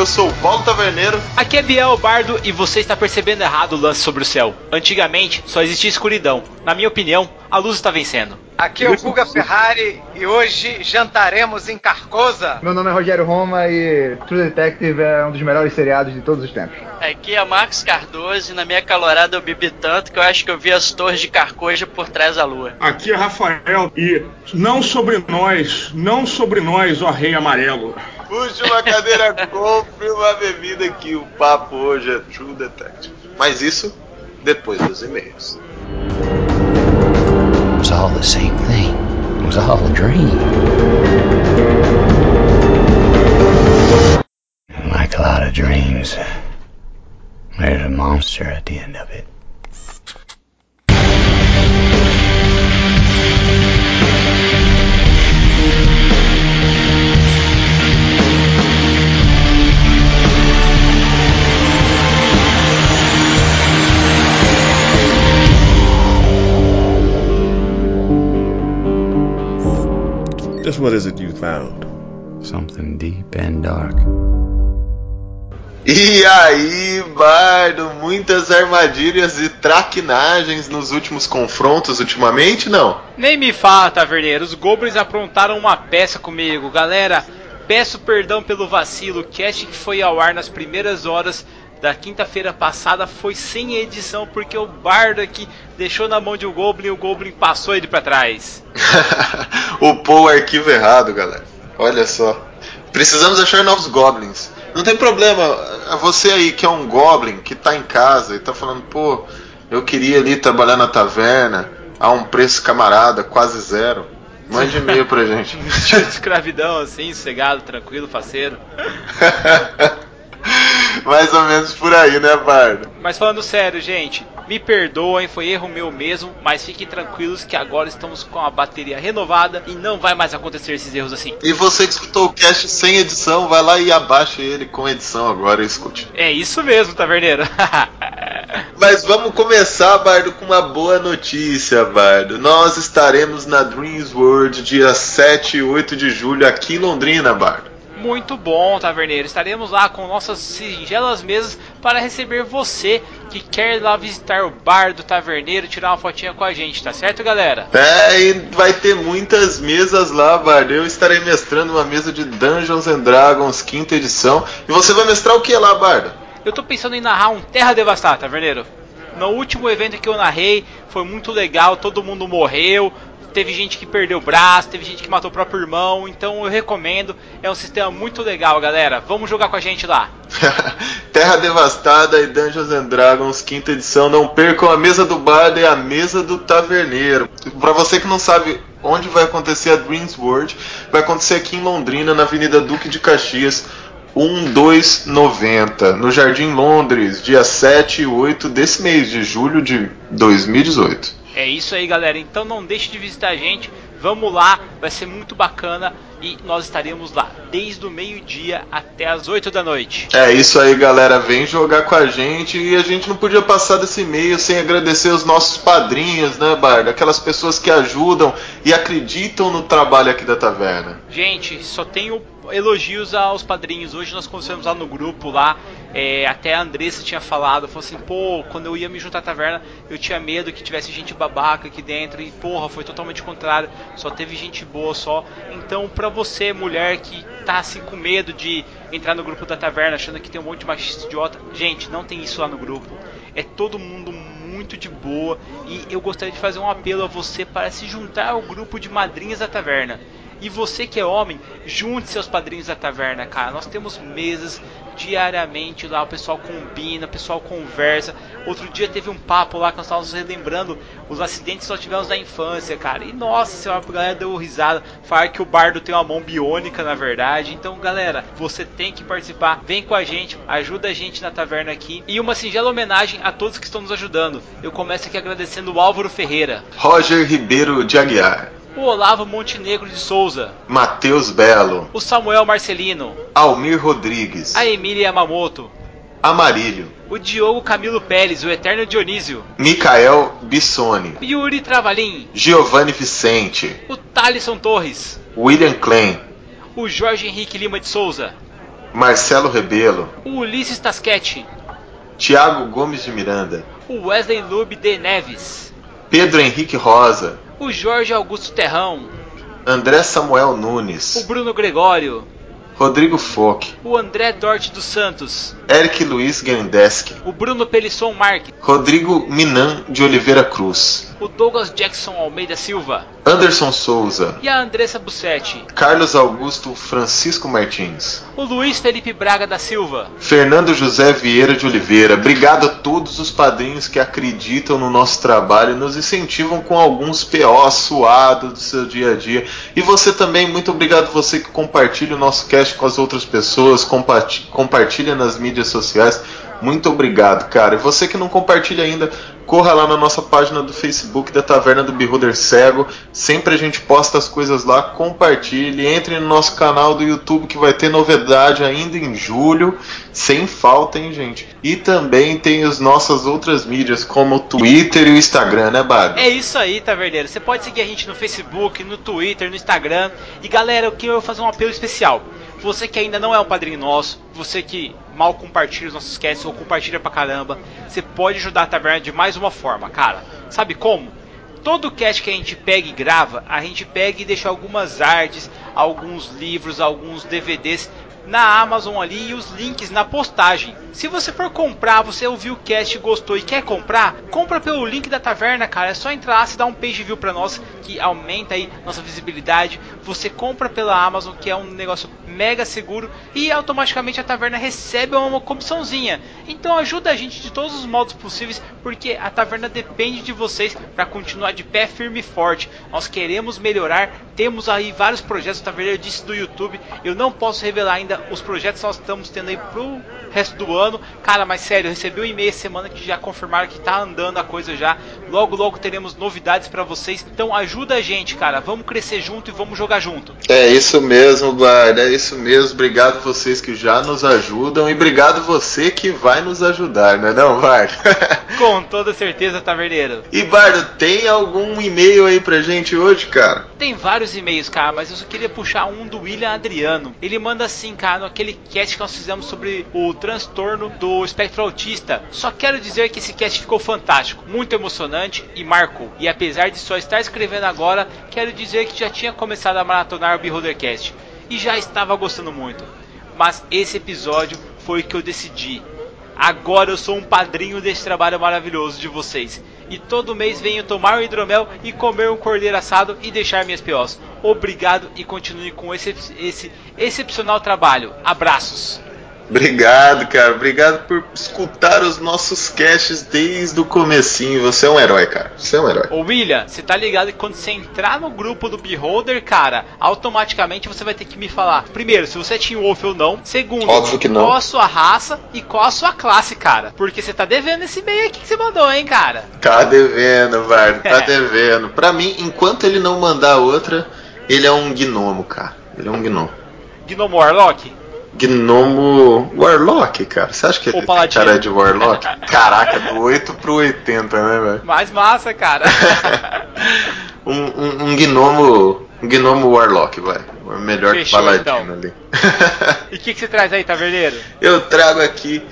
Eu sou o Paulo Taverneiro. Aqui é Biel Bardo e você está percebendo errado o lance sobre o céu. Antigamente só existia escuridão. Na minha opinião, a luz está vencendo. Aqui é o Guga Ferrari e hoje jantaremos em Carcosa. Meu nome é Rogério Roma e True Detective é um dos melhores seriados de todos os tempos. Aqui é Marcos Cardoso e na minha calorada eu bebi tanto que eu acho que eu vi as torres de Carcoja por trás da lua. Aqui é Rafael e não sobre nós, não sobre nós, ó rei amarelo. Puxe uma cadeira, compre uma bebida que o papo hoje é True Detective. Mas isso depois dos e-mails. It was all the same thing. It was all a dream. Like a lot of dreams, there's a monster at the end of it. Just what is it you found? Something deep and dark. E aí, Bardo, muitas armadilhas e traquinagens nos últimos confrontos ultimamente, não? Nem me fala, taverneiro. Os goblins aprontaram uma peça comigo. Galera, peço perdão pelo vacilo. O cast que foi ao ar nas primeiras horas da quinta-feira passada foi sem edição porque o bardo aqui deixou na mão de um goblin e o goblin passou ele para trás. Upou o arquivo errado, galera. Olha só. Precisamos achar novos goblins. Não tem problema. Você aí que é um goblin que tá em casa e tá falando, pô, eu queria ali trabalhar na taverna a um preço camarada, quase zero. Mande e-mail pra gente. escravidão assim, sossegado, tranquilo, faceiro. Mais ou menos por aí, né, Bardo? Mas falando sério, gente, me perdoem, foi erro meu mesmo, mas fiquem tranquilos que agora estamos com a bateria renovada e não vai mais acontecer esses erros assim. E você que escutou o cast sem edição, vai lá e abaixe ele com edição agora e escute. É isso mesmo, taverneiro. Mas vamos começar, Bardo, com uma boa notícia, Bardo. Nós estaremos na Dreams World dia 7 e 8 de julho aqui em Londrina, Bardo. Muito bom, taverneiro. Estaremos lá com nossas singelas mesas para receber você que quer ir lá visitar o bar do taverneiro, tirar uma fotinha com a gente, tá certo, galera? É, e vai ter muitas mesas lá, Bardo. Eu estarei mestrando uma mesa de Dungeons and Dragons, quinta edição. E você vai mestrar o que lá, Bardo? Eu tô pensando em narrar um Terra Devastada, taverneiro. No último evento que eu narrei, foi muito legal, todo mundo morreu, teve gente que perdeu o braço, teve gente que matou o próprio irmão, então eu recomendo. É um sistema muito legal, galera. Vamos jogar com a gente lá. Terra Devastada e Dungeons and Dragons, quinta edição. Não percam a mesa do bardo e a mesa do taverneiro. Para você que não sabe onde vai acontecer a Dreams World, vai acontecer aqui em Londrina, na Avenida Duque de Caxias. 1290, no Jardim Londres, dia 7 e 8 desse mês de julho de 2018. É isso aí, galera. Então não deixe de visitar a gente. Vamos lá, vai ser muito bacana e nós estaremos lá desde o meio-dia até as 8 da noite. É isso aí, galera. Vem jogar com a gente e a gente não podia passar desse e-mail sem agradecer os nossos padrinhos, né, Bardo? Aquelas pessoas que ajudam e acreditam no trabalho aqui da taverna. Gente, só tenho elogios aos padrinhos. Hoje nós conversamos lá no grupo lá. É, até a Andressa tinha falado, falou assim, pô, quando eu ia me juntar à taverna, eu tinha medo que tivesse gente babaca aqui dentro. E porra, foi totalmente contrário. Só teve gente boa só. Então, pra você, mulher que tá assim com medo de entrar no grupo da taverna, achando que tem um monte de machista idiota, gente, não tem isso lá no grupo. É todo mundo muito de boa. E eu gostaria de fazer um apelo a você para se juntar ao grupo de madrinhas da taverna. E você que é homem, junte seus padrinhos da taverna, cara. Nós temos mesas diariamente lá, o pessoal combina, o pessoal conversa. Outro dia teve um papo lá que nós estávamos relembrando os acidentes que nós tivemos na infância, cara. E nossa senhora, a galera deu risada. Falar que o bardo tem uma mão biônica, na verdade. Então, galera, você tem que participar. Vem com a gente, ajuda a gente na taverna aqui. E uma singela homenagem a todos que estão nos ajudando. Eu começo aqui agradecendo o Álvaro Ferreira, Roger Ribeiro de Aguiar, o Olavo Montenegro de Souza, Matheus Belo, o Samuel Marcelino, Almir Rodrigues, a Emília Yamamoto, Amarílio, o Diogo Camilo Pérez, o Eterno Dionísio, Micael Bissoni, Yuri Travalim, Giovanni Vicente, o Thalisson Torres, William Klein, o Jorge Henrique Lima de Souza, Marcelo Rebelo, o Ulisses Tasquete, Tiago Gomes de Miranda, o Wesley Lube de Neves, Pedro Henrique Rosa, o Jorge Augusto Terrão, André Samuel o Nunes, Bruno Gregório, Rodrigo Fock, o André Dorte dos Santos, Eric Luiz Gandeski, o Bruno Pelisson Marques, Rodrigo Minan de Oliveira Cruz, o Douglas Jackson Almeida Silva Anderson Souza, e a Andressa Bussetti, Carlos Augusto Francisco Martins, o Luiz Felipe Braga da Silva, Fernando José Vieira de Oliveira. Obrigado a todos os padrinhos que acreditam no nosso trabalho e nos incentivam com alguns PO suados do seu dia a dia. E você também, muito obrigado você que compartilha o nosso cast com as outras pessoas, comparti- compartilha nas mídias sociais. Muito obrigado, cara. E você que não compartilha ainda, corra lá na nossa página do Facebook da Taverna do Beholder Cego. Sempre a gente posta as coisas lá. Compartilhe. Entre no nosso canal do YouTube que vai ter novidade ainda em julho. Sem falta, hein, gente? E também tem as nossas outras mídias, como o Twitter e o Instagram, né, Bárbara? É isso aí, Taverneiro. Você pode seguir a gente no Facebook, no Twitter, no Instagram. E galera, eu quero fazer um apelo especial. Você que ainda não é um padrinho nosso, você que mal compartilha os nossos casts ou compartilha pra caramba, você pode ajudar a Taverna de mais uma forma, cara. Sabe como? Todo cast que a gente pega e grava, a gente pega e deixa algumas artes, alguns livros, alguns DVDs na Amazon ali e os links na postagem. Se você for comprar, você ouviu o cast, gostou e quer comprar, compra pelo link da taverna, cara. É só entrar lá, se dá um page view pra nós que aumenta aí nossa visibilidade. Você compra pela Amazon, que é um negócio mega seguro e automaticamente a taverna recebe uma comissãozinha. Então ajuda a gente de todos os modos possíveis, porque a taverna depende de vocês para continuar de pé firme e forte. Nós queremos melhorar, temos aí vários projetos, o taverneiro disse do YouTube. Eu não posso revelar ainda os projetos que nós estamos tendo aí pro resto do ano. Cara, mas sério, eu recebi um e-mail semana que já confirmaram que tá andando a coisa já. Logo, logo teremos novidades para vocês. Então ajuda a gente, cara. Vamos crescer junto e vamos jogar junto. É isso mesmo, Bard. É isso mesmo. Obrigado vocês que já nos ajudam e obrigado você que vai nos ajudar, não é não, Bard? Com toda certeza, taverneiro. e Bardo, tem algum e-mail aí pra gente hoje, cara? Tem vários e-mails, cara, mas eu só queria puxar um do William Adriano. Ele manda assim, cara, naquele cast que nós fizemos sobre o transtorno do espectro autista. Só quero dizer que esse cast ficou fantástico, muito emocionante e marcou. E apesar de só estar escrevendo agora, quero dizer que já tinha começado a maratonar o Beholdercast e já estava gostando muito. Mas esse episódio foi que eu decidi. Agora eu sou um padrinho desse trabalho maravilhoso de vocês. E todo mês venho tomar um hidromel e comer um cordeiro assado e deixar minhas POs. Obrigado e continue com esse, esse excepcional trabalho. Abraços. Obrigado, cara. Obrigado por escutar os nossos casts desde o comecinho. Você é um herói, cara. Você é um herói. Ô William, você tá ligado que quando você entrar no grupo do Beholder, cara, automaticamente você vai ter que me falar, primeiro, se você é Team Wolf ou não. Segundo, Óbvio que não. qual a sua raça e qual a sua classe, cara. Porque você tá devendo esse e-mail aqui que você mandou, hein, cara. Tá devendo, Bardo. Tá devendo. Pra mim, enquanto ele não mandar outra, ele é um gnomo, cara. Ele é um gnomo. Gnomo Warlock? Gnomo Warlock, cara. Você acha que tem paladino. cara de Warlock? Caraca, do 8 pro 80, né, velho? Mais massa, cara. um, um, um gnomo. Um gnomo Warlock, vai. O Melhor que Fechou, paladino então. ali. e o que, que você traz aí, taverneiro? Eu trago aqui,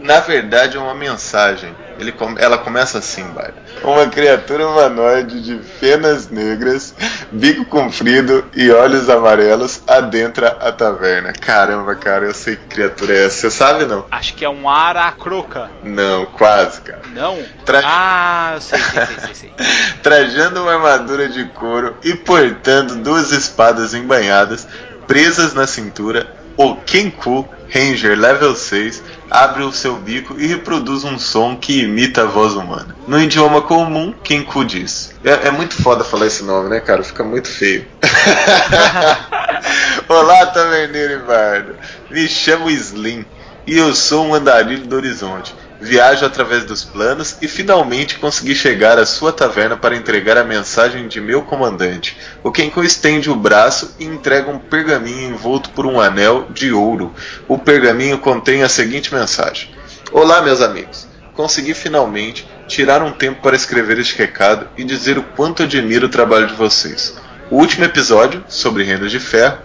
na verdade, uma mensagem. Ele ela começa assim, Bárbara. Uma criatura humanoide de penas negras, bico comprido e olhos amarelos adentra a taverna. Caramba, cara, eu sei que criatura é essa. Você sabe não? Acho que é um Aracroca. Não, quase, cara. Não? Tra- Ah, eu sei, sei, sei, sei, sei. Trajando uma armadura de couro e portando duas espadas embanhadas presas na cintura, o Kenku Ranger Level 6 abre o seu bico e reproduz um som que imita a voz humana. No idioma comum, Kenku diz. É, é muito foda falar esse nome, né, cara? Fica muito feio. Olá, taverneiro e bardo. Me chamo Slim e eu sou um andarilho do horizonte. Viajo através dos planos e finalmente consegui chegar à sua taverna para entregar a mensagem de meu comandante. O Kenko estende o braço e entrega um pergaminho envolto por um anel de ouro. O pergaminho contém a seguinte mensagem: Olá, meus amigos. Consegui finalmente tirar um tempo para escrever este recado e dizer o quanto admiro o trabalho de vocês. O último episódio, sobre Reinos de Ferro,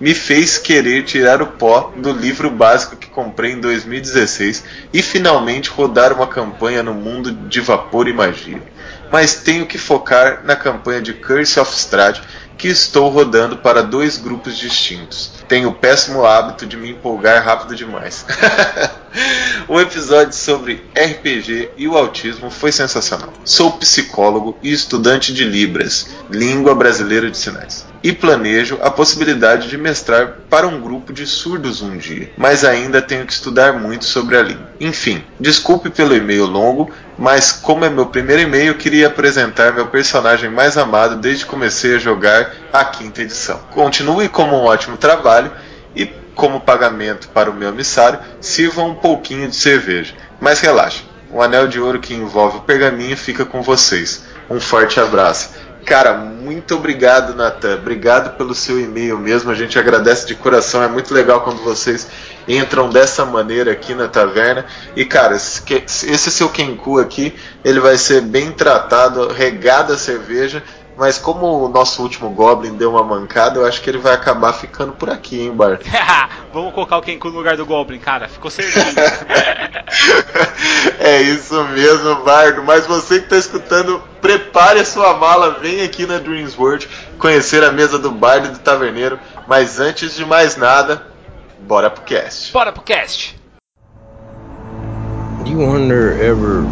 me fez querer tirar o pó do livro básico que comprei em 2016 e finalmente rodar uma campanha no mundo de vapor e magia. Mas tenho que focar na campanha de Curse of Strahd que estou rodando para dois grupos distintos. Tenho o péssimo hábito de me empolgar rápido demais. o episódio sobre RPG e o autismo foi sensacional. Sou psicólogo e estudante de Libras, língua brasileira de sinais. E planejo a possibilidade de mestrar para um grupo de surdos um dia, mas ainda tenho que estudar muito sobre a língua. Enfim, desculpe pelo e-mail longo, mas como é meu primeiro e-mail, queria apresentar meu personagem mais amado desde que comecei a jogar a quinta edição. Continue como um ótimo trabalho e como pagamento para o meu emissário, sirva um pouquinho de cerveja. Mas relaxa, o anel de ouro que envolve o pergaminho fica com vocês. Um forte abraço. Cara, muito obrigado, Natan. Obrigado pelo seu e-mail mesmo. A gente agradece de coração. É muito legal quando vocês entram dessa maneira aqui na taverna. E, cara, esse seu Kenku aqui, ele vai ser bem tratado, regado a cerveja. Mas como o nosso último Goblin deu uma mancada, eu acho que ele vai acabar ficando por aqui, hein, Bart? Vamos colocar o Kenku no lugar do Goblin, cara. Ficou certinho. é isso mesmo, Bardo. Mas você que está escutando, prepare a sua mala, vem aqui na Dreams World conhecer a mesa do Bardo e do Taverneiro. Mas antes de mais nada, bora pro cast. Bora pro cast. You wonder ever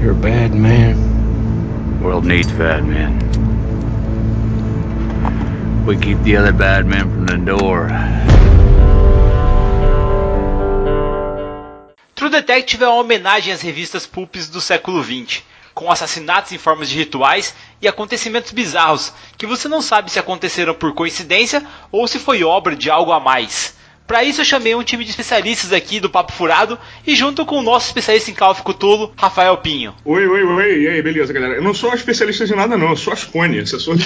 you're a bad man? World needs bad men. We keep the other bad men from the door. True Detective é uma homenagem às revistas pulps do século XX, com assassinatos em formas de rituais e acontecimentos bizarros que você não sabe se aconteceram por coincidência ou se foi obra de algo a mais. Para isso eu chamei um time de especialistas aqui do Papo Furado e junto com o nosso especialista em Call of Cthulhu, Rafael Pinho. Oi, oi, oi, e aí, beleza, galera? Eu não sou especialista de nada não, eu sou Ascone, assessor de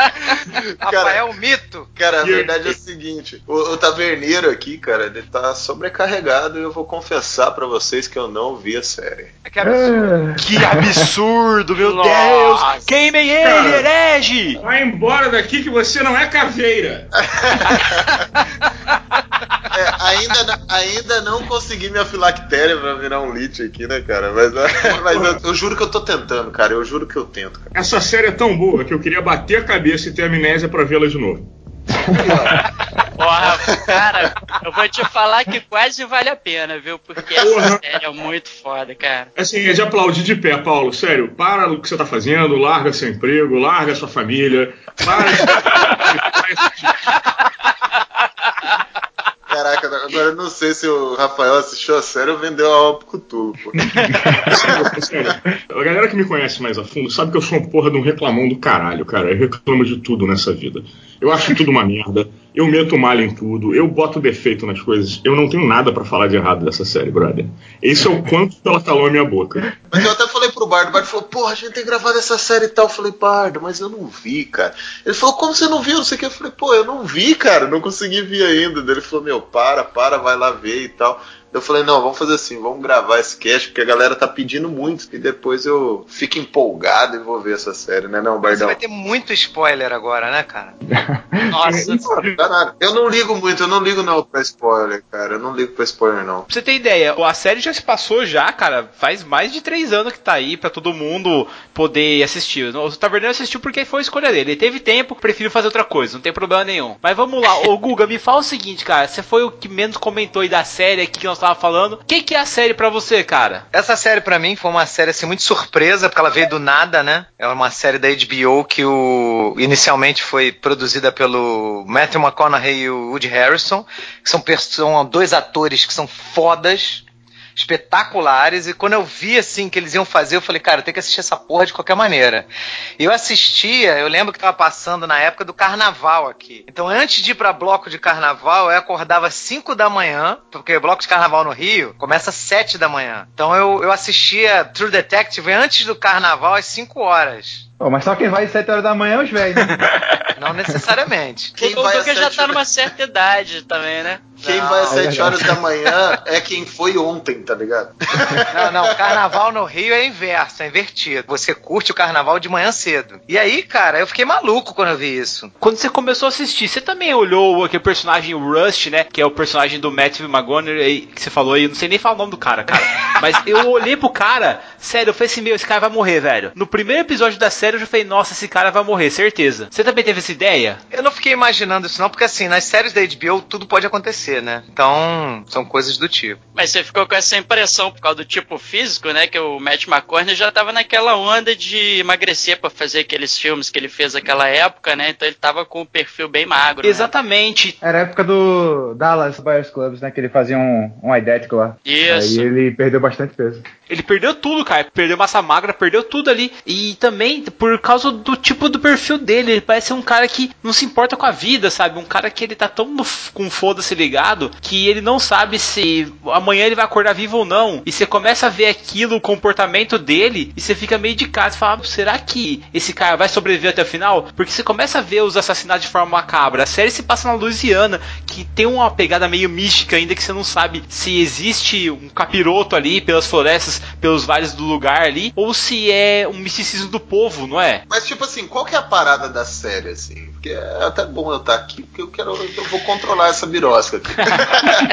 fogo Rafael Mito. Cara, a verdade é o seguinte, o, o, taverneiro aqui, cara, ele tá sobrecarregado e eu vou confessar para vocês que eu não vi a série. Que absurdo! que absurdo, meu Nossa. Deus! Queimem ele, herege! Vai embora daqui que você não é caveira! É, ainda, ainda não consegui minha filactéria pra virar um lit aqui, né, cara? Mas, mas eu, eu, juro que eu tô tentando, cara. Eu juro que eu tento. Cara. Essa série é tão boa que eu queria bater a cabeça e ter amnésia pra vê-la de novo. Porra, cara, eu vou te falar que quase vale a pena, viu? Porque essa série é muito foda, cara. Assim, é de aplaudir de pé, Paulo. Sério, para o que você tá fazendo, larga seu emprego, larga sua família, para de. Caraca, agora eu não sei se o Rafael assistiu a série ou vendeu a alma pro Cthulhu, pô. a galera que me conhece mais a fundo sabe que eu sou uma porra de um reclamão do caralho, cara. Eu reclamo de tudo nessa vida. Eu acho tudo uma merda. Eu meto malha em tudo. Eu boto defeito nas coisas. Eu não tenho nada para falar de errado dessa série, brother. Esse é o quanto ela calou a minha boca. Mas eu até falei pro Bardo. O Bardo falou, porra, a gente tem gravado essa série e tal. Eu falei, Bardo, mas eu não vi, cara. Ele falou, como você não viu? Não sei o que. Eu falei, pô, eu não vi, cara. Não consegui ver ainda. Ele falou, meu, para, para, vai lá ver e tal. Eu falei, não, vamos fazer assim, vamos gravar esse cast, porque a galera tá pedindo muito, e depois eu fico empolgado e vou ver essa série, né, não, Bardão? Você vai ter muito spoiler agora, né, cara? Nossa, eu não ligo muito, eu não ligo não pra spoiler, cara, eu não ligo pra spoiler não. Pra você ter ideia, a série já se passou já, cara, faz mais de três anos que tá aí pra todo mundo poder assistir. O Taverneiro assistiu porque foi a escolha dele, ele teve tempo, prefiro fazer outra coisa, não tem problema nenhum. Mas vamos lá, ô Guga, me fala o seguinte, cara, você foi o que menos comentou aí da série aqui que nós tava falando. O que, que, é a série para você, cara? Essa série para mim foi uma série assim muito surpresa, porque ela veio do nada, né? É uma série da HBO que o inicialmente foi produzida pelo Matthew McConaughey e o Woody Harrison, que são, são dois atores que são fodas espetaculares. E quando eu vi assim que eles iam fazer, eu falei, cara, tem que assistir essa porra de qualquer maneira. E eu assistia, eu lembro que tava passando na época do carnaval aqui. Então, antes de ir pra bloco de carnaval, eu acordava às 5 da manhã, porque bloco de carnaval no Rio começa às 7 da manhã. Então eu, eu assistia True Detective antes do carnaval às 5 horas. Pô, mas só quem vai às 7 horas da manhã é os velhos. Né? Não necessariamente. Quem o vai às Duca já sete tá horas- numa certa idade também, né? Quem Não, vai às é 7 verdade. horas da manhã é quem foi ontem, tá ligado? Não, não, o carnaval no Rio é inverso, é invertido. Você curte o carnaval de manhã cedo. E aí, cara, eu fiquei maluco quando eu vi isso. Quando você começou a assistir, você também olhou aquele personagem o Rust, né? Que é o personagem do Matthew McGonagall que você falou aí. Eu não sei nem falar o nome do cara, cara. Mas eu olhei pro cara, sério, eu falei assim: meu, esse cara vai morrer, velho. No primeiro episódio da série eu já falei: nossa, esse cara vai morrer, certeza. Você também teve essa ideia? Eu não fiquei imaginando isso não, porque assim, nas séries da HBO tudo pode acontecer, né? Então, são coisas do tipo. Mas você ficou com essa impressão por causa do tipo físico, né? Que o Matt McConaughey já tava naquela onda de emagrecer pra fazer aqueles filmes que ele fez naquela época, né? Então ele tava com o perfil bem magro. né? Exatamente. Era a época do Dallas Buyers Clubs, né? Que ele fazia um, um idético lá. Isso. Aí ele perdeu bastante peso. Ele perdeu tudo, cara. Perdeu massa magra, perdeu tudo ali. E também por causa do tipo do perfil dele. Ele parece um cara que não se importa com a vida, sabe? Um cara que ele tá tão no com foda-se ligado que ele não sabe se amanhã ele vai acordar vivo ou não. E você começa a ver aquilo, o comportamento dele, e você fica meio de casa e fala: será que esse cara vai sobreviver até o final? Porque você começa a ver os assassinatos de forma macabra. A série se passa na Louisiana, que tem uma pegada meio mística ainda que você não sabe se existe um capiroto ali pelas florestas, pelos vales do lugar ali, ou se é um misticismo do povo, não é? Mas, tipo assim, qual que é a parada da série, assim? Porque é até bom eu estar aqui, porque eu quero. Eu vou controlar essa birosca aqui.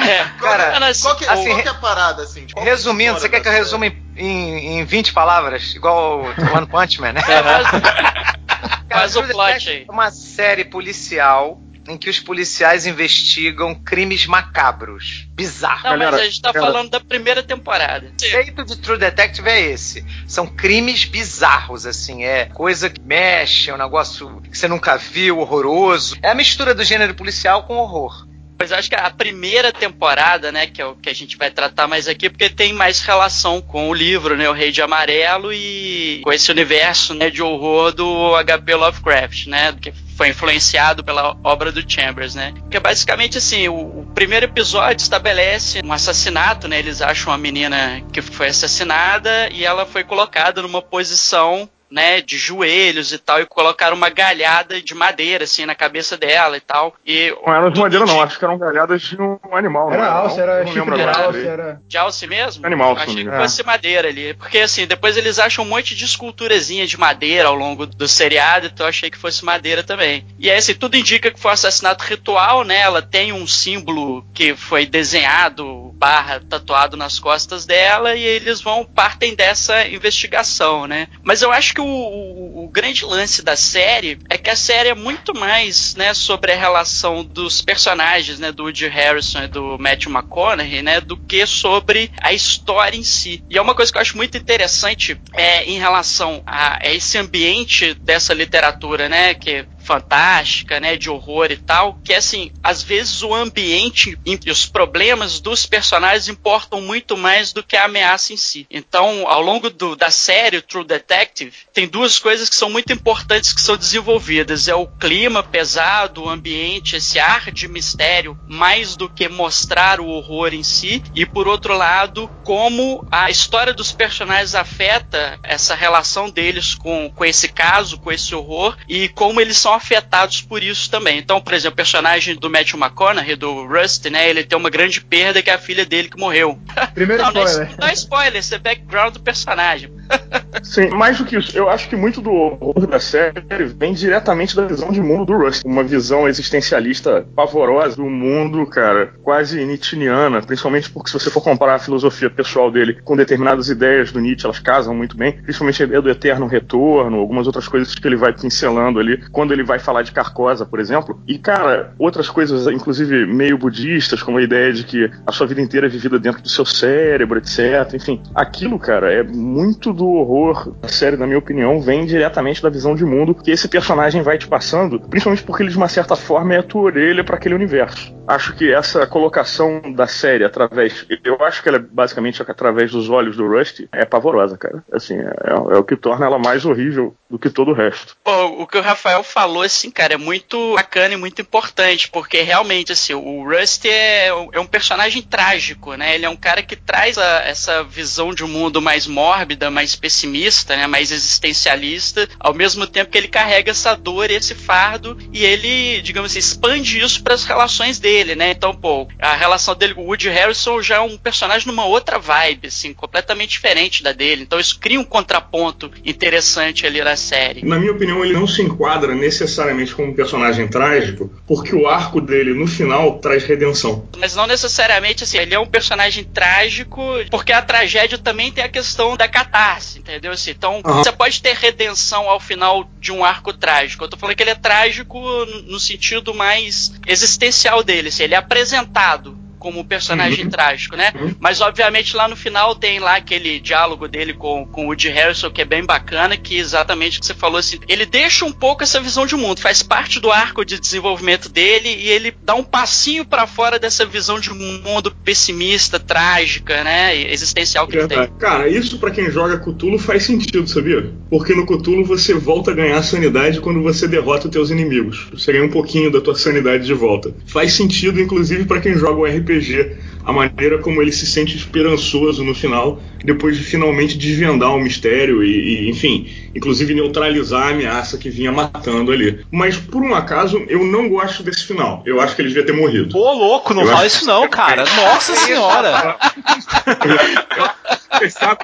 É, Qual, Cara, que, qual, que, assim, qual que é a parada, assim? Qual é a Resumindo, você quer que eu da resume em, em, em 20 palavras? Igual o One Punch Man, né? Faz o plot aí. É uma série policial em que os policiais investigam crimes macabros. Bizarro. Não, mas Galera, a gente tá galera. falando da primeira temporada. O conceito de True Detective é esse. São crimes bizarros, assim. É coisa que mexe, é um negócio que você nunca viu, horroroso. É a mistura do gênero policial com horror. Eu acho que a primeira temporada, né, que é o que a gente vai tratar mais aqui, porque tem mais relação com o livro, né, O Rei de Amarelo e com esse universo, né, de horror do HP Lovecraft, né, que foi influenciado pela obra do Chambers, né? Que é basicamente assim, o, o primeiro episódio estabelece um assassinato, né? Eles acham uma menina que foi assassinada e ela foi colocada numa posição né, de joelhos e tal, e colocaram uma galhada de madeira, assim, na cabeça dela e tal. E Não eram de madeira, não. Acho que eram galhadas de um animal. Era não? era não agora alce, era... De alce mesmo? Animal, Achei me que engano. fosse madeira ali. Porque assim, depois eles acham um monte de esculturazinha de madeira ao longo do seriado, então eu achei que fosse madeira também. E aí, assim, tudo indica que foi um assassinato ritual, né? Ela tem um símbolo que foi desenhado, barra, tatuado nas costas dela, e eles vão, partem dessa investigação, né? Mas eu acho que o, o- o grande lance da série é que a série é muito mais, né, sobre a relação dos personagens, né, do Woody Harrison e do Matthew McConaughey, né, do que sobre a história em si. E é uma coisa que eu acho muito interessante é, em relação a, a esse ambiente dessa literatura, né, que fantástica, né, de horror e tal, que assim, às vezes o ambiente e os problemas dos personagens importam muito mais do que a ameaça em si. Então, ao longo do- da série True Detective, tem duas coisas que são muito importantes que são desenvolvidas. É o clima pesado, o ambiente, esse ar de mistério, mais do que mostrar o horror em si. E por outro lado, como a história dos personagens afeta essa relação deles com, com esse caso, com esse horror, e como eles são afetados por isso também. Então, por exemplo, o personagem do Matthew McConaughey, do Rust, né? Ele tem uma grande perda que é a filha dele que morreu. Primeiro Não, não é, spoiler. não é spoiler, isso é background do personagem. Sim, mais do que isso, eu acho que muito do horror da série vem diretamente da visão de mundo do Rust. Uma visão existencialista pavorosa do mundo, cara, quase nietzscheana, principalmente porque se você for comparar a filosofia pessoal dele com determinadas ideias do Nietzsche, elas casam muito bem, principalmente a ideia do eterno retorno, algumas outras coisas que ele vai pincelando ali, quando ele vai falar de Carcosa, por exemplo. E, cara, outras coisas, inclusive meio budistas, como a ideia de que a sua vida inteira é vivida dentro do seu cérebro, etc. Enfim, aquilo, cara, é muito do horror da série, na minha opinião, vem diretamente da visão de mundo que esse personagem vai te passando, principalmente porque ele, de uma certa forma, é a tua orelha para aquele universo. Acho que essa colocação da série através. Eu acho que ela é basicamente através dos olhos do Rusty é pavorosa, cara. Assim, é, é o que torna ela mais horrível do que todo o resto. Pô, o que o Rafael falou falou, assim, cara, é muito bacana e muito importante, porque realmente, assim, o Rusty é, é um personagem trágico, né? Ele é um cara que traz a, essa visão de um mundo mais mórbida, mais pessimista, né? Mais existencialista, ao mesmo tempo que ele carrega essa dor, esse fardo, e ele, digamos assim, expande isso para as relações dele, né? Então, pô, a relação dele com o Woody Harrison já é um personagem numa outra vibe, assim, completamente diferente da dele. Então, isso cria um contraponto interessante ali na série. Na minha opinião, ele não se enquadra necessariamente como um personagem trágico, porque o arco dele no final traz redenção. Mas não necessariamente assim, ele é um personagem trágico, porque a tragédia também tem a questão da catarse, entendeu? Assim, então, uhum. você pode ter redenção ao final de um arco trágico. Eu tô falando que ele é trágico no sentido mais existencial dele, assim, ele é apresentado como personagem uhum. trágico, né? Uhum. Mas obviamente lá no final tem lá aquele diálogo dele com, com o Woody Harrison que é bem bacana, que exatamente o que você falou assim, ele deixa um pouco essa visão de mundo, faz parte do arco de desenvolvimento dele e ele dá um passinho para fora dessa visão de mundo pessimista, trágica, né, existencial que ele tem. Cara, isso para quem joga Cthulhu faz sentido, sabia? Porque no Cthulhu você volta a ganhar sanidade quando você derrota os teus inimigos. Você ganha um pouquinho da tua sanidade de volta. Faz sentido inclusive para quem joga o RPG RPG, a maneira como ele se sente esperançoso no final, depois de finalmente desvendar o mistério e, e, enfim, inclusive neutralizar a ameaça que vinha matando ali. Mas por um acaso, eu não gosto desse final. Eu acho que ele devia ter morrido. Ô, louco, não eu fala isso não, cara. Nossa senhora!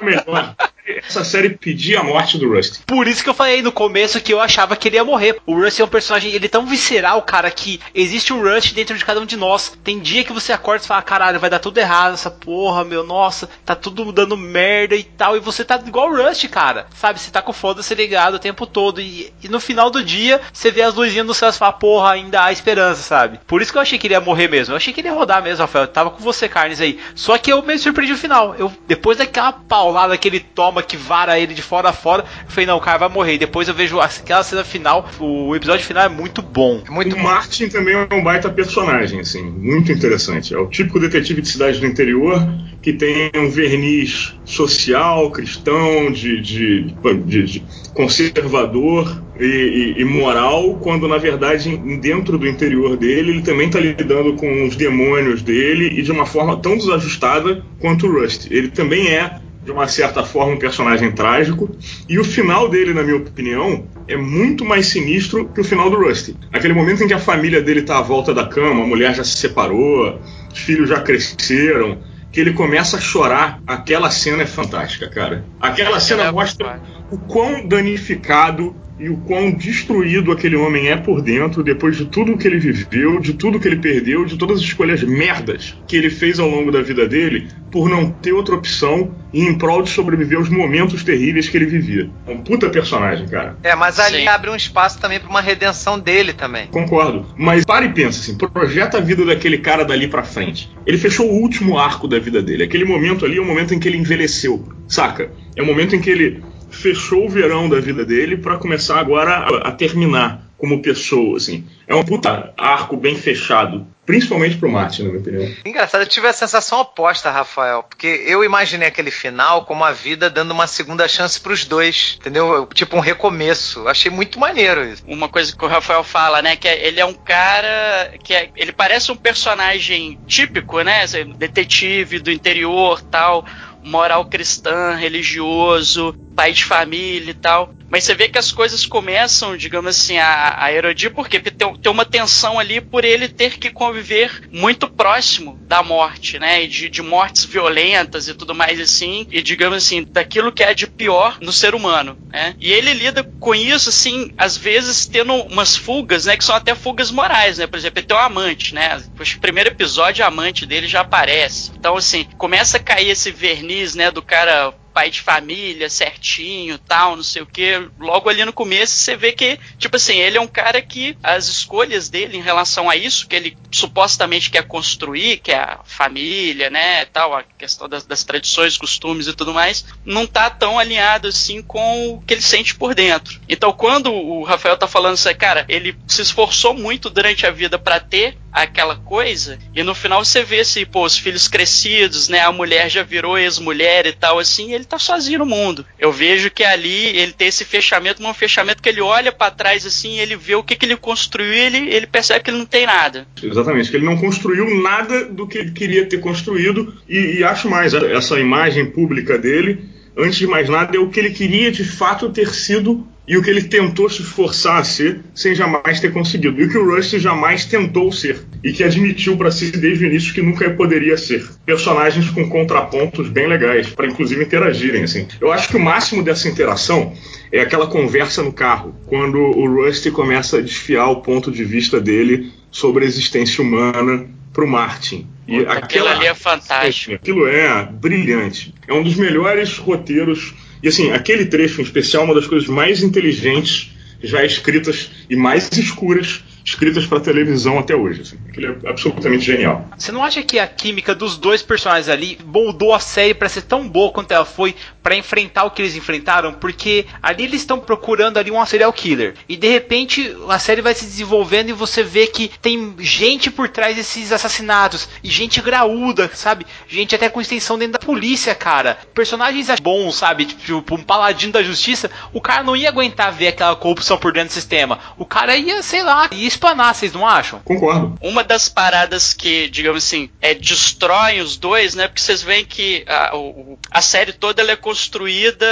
Melhor essa série pedia a morte do Rusty. Por isso que eu falei no começo que eu achava que ele ia morrer. O Rusty é um personagem, ele é tão visceral, cara, que existe um Rusty dentro de cada um de nós. Tem dia que você acorda e fala, caralho, vai dar tudo errado essa porra, meu, nossa, tá tudo dando merda e tal. E você tá igual o Rusty, cara. Sabe, você tá com foda-se ligado o tempo todo. E, e, no final do dia, você vê as luzinhas do céu e fala, porra, ainda há esperança, sabe? Por isso que eu achei que ele ia morrer mesmo. Eu achei que ele ia rodar mesmo, Rafael. Eu tava com você, Carnes, aí. Só que eu me surpreendi no final. Eu, depois daquela paulada que ele toma que vara ele de fora a fora. Eu falei, não, o cara vai morrer. E depois eu vejo aquela cena final, o episódio final é muito bom. É muito o bom. Martin também é um baita personagem, assim, muito interessante. É o típico detetive de cidade do interior que tem um verniz social, cristão, de, de, de, de conservador e, e, e, moral, quando na verdade dentro do interior dele ele também está lidando com os demônios dele e de uma forma tão desajustada quanto o Rust. Ele também é de uma certa forma, um personagem trágico. E o final dele, na minha opinião, é muito mais sinistro que o final do Rusty. Aquele momento em que a família dele está à volta da cama, a mulher já se separou, os filhos já cresceram, que ele começa a chorar. Aquela cena é fantástica, cara. Aquela cena mostra o quão danificado e o quão destruído aquele homem é por dentro depois de tudo que ele viveu, de tudo que ele perdeu, de todas as escolhas merdas que ele fez ao longo da vida dele por não ter outra opção e em prol de sobreviver aos momentos terríveis que ele vivia. É um puta personagem, cara. É, mas ali Sim. abre um espaço também para uma redenção dele também. Concordo. Mas para e pensa assim, projeta a vida daquele cara dali para frente. Ele fechou o último arco da vida dele. Aquele momento ali é o momento em que ele envelheceu, saca? É o momento em que ele fechou o verão da vida dele para começar agora a, a, terminar como pessoa, assim. É um puta arco bem fechado, principalmente pro Martin, na minha opinião. Engraçado, eu tive a sensação oposta, Rafael, porque eu imaginei aquele final como a vida dando uma segunda chance pros dois, entendeu? Tipo um recomeço. Achei muito maneiro isso. Uma coisa que o Rafael fala, né, que é, ele é um cara que é, ele parece um personagem típico, né, detetive do interior, tal, moral cristã, religioso, pai de família e tal. Mas você vê que as coisas começam, digamos assim, a, a erodir, porque tem, tem uma tensão ali por ele ter que conviver muito próximo da morte, né? E de, de mortes violentas e tudo mais assim, e digamos assim, daquilo que é de pior no ser humano, né? E ele lida com isso, assim, às vezes tendo umas fugas, né? Que são até fugas morais, né? Por exemplo, ele tem um amante, né? No primeiro episódio, a amante dele já aparece. Então, assim, começa a cair esse verniz, né? Do cara pai de família certinho, tal, não sei o que. Logo ali no começo você vê que, tipo assim, ele é um cara que as escolhas dele em relação a isso que ele supostamente quer construir, que é a família, né, tal, a questão das, das tradições, costumes e tudo mais, não tá tão alinhado assim com o que ele sente por dentro. Então, quando o Rafael tá falando isso, cara, ele se esforçou muito durante a vida para ter aquela coisa, e no final você vê assim, pô, os filhos crescidos, né? A mulher já virou ex-mulher e tal, assim, e ele tá sozinho no mundo. Eu vejo que ali ele tem esse fechamento, mas um fechamento que ele olha para trás assim, ele vê o que, que ele construiu e ele, ele percebe que ele não tem nada. Exatamente, que ele não construiu nada do que ele queria ter construído, e, e acho mais, essa imagem pública dele, antes de mais nada, é o que ele queria de fato ter sido e o que ele tentou se esforçar a ser sem jamais ter conseguido. E o que o Rush jamais tentou ser e que admitiu para si desde o início que nunca poderia ser. Personagens com contrapontos bem legais para inclusive interagirem assim. Eu acho que o máximo dessa interação é aquela conversa no carro, quando o Rusty começa a desfiar o ponto de vista dele sobre a existência humana para o Martin. E Puta, aquilo ali é fantástico. Aquilo é brilhante. É um dos melhores roteiros e assim, aquele trecho em especial é uma das coisas mais inteligentes já escritas e mais escuras escritas para televisão até hoje. Assim. Aquilo é absolutamente genial. Você não acha que a química dos dois personagens ali moldou a série para ser tão boa quanto ela foi para enfrentar o que eles enfrentaram? Porque ali eles estão procurando ali um serial killer e de repente a série vai se desenvolvendo e você vê que tem gente por trás desses assassinatos e gente graúda, sabe? Gente até com extensão dentro da polícia, cara. Personagens bons, sabe? Tipo, um paladino da justiça, o cara não ia aguentar ver aquela corrupção por dentro do sistema. O cara ia, sei lá, ia espanar, vocês não acham? Concordo. Uma das paradas que, digamos assim, é, destrói os dois, né? Porque vocês veem que a, o, a série toda ela é construída,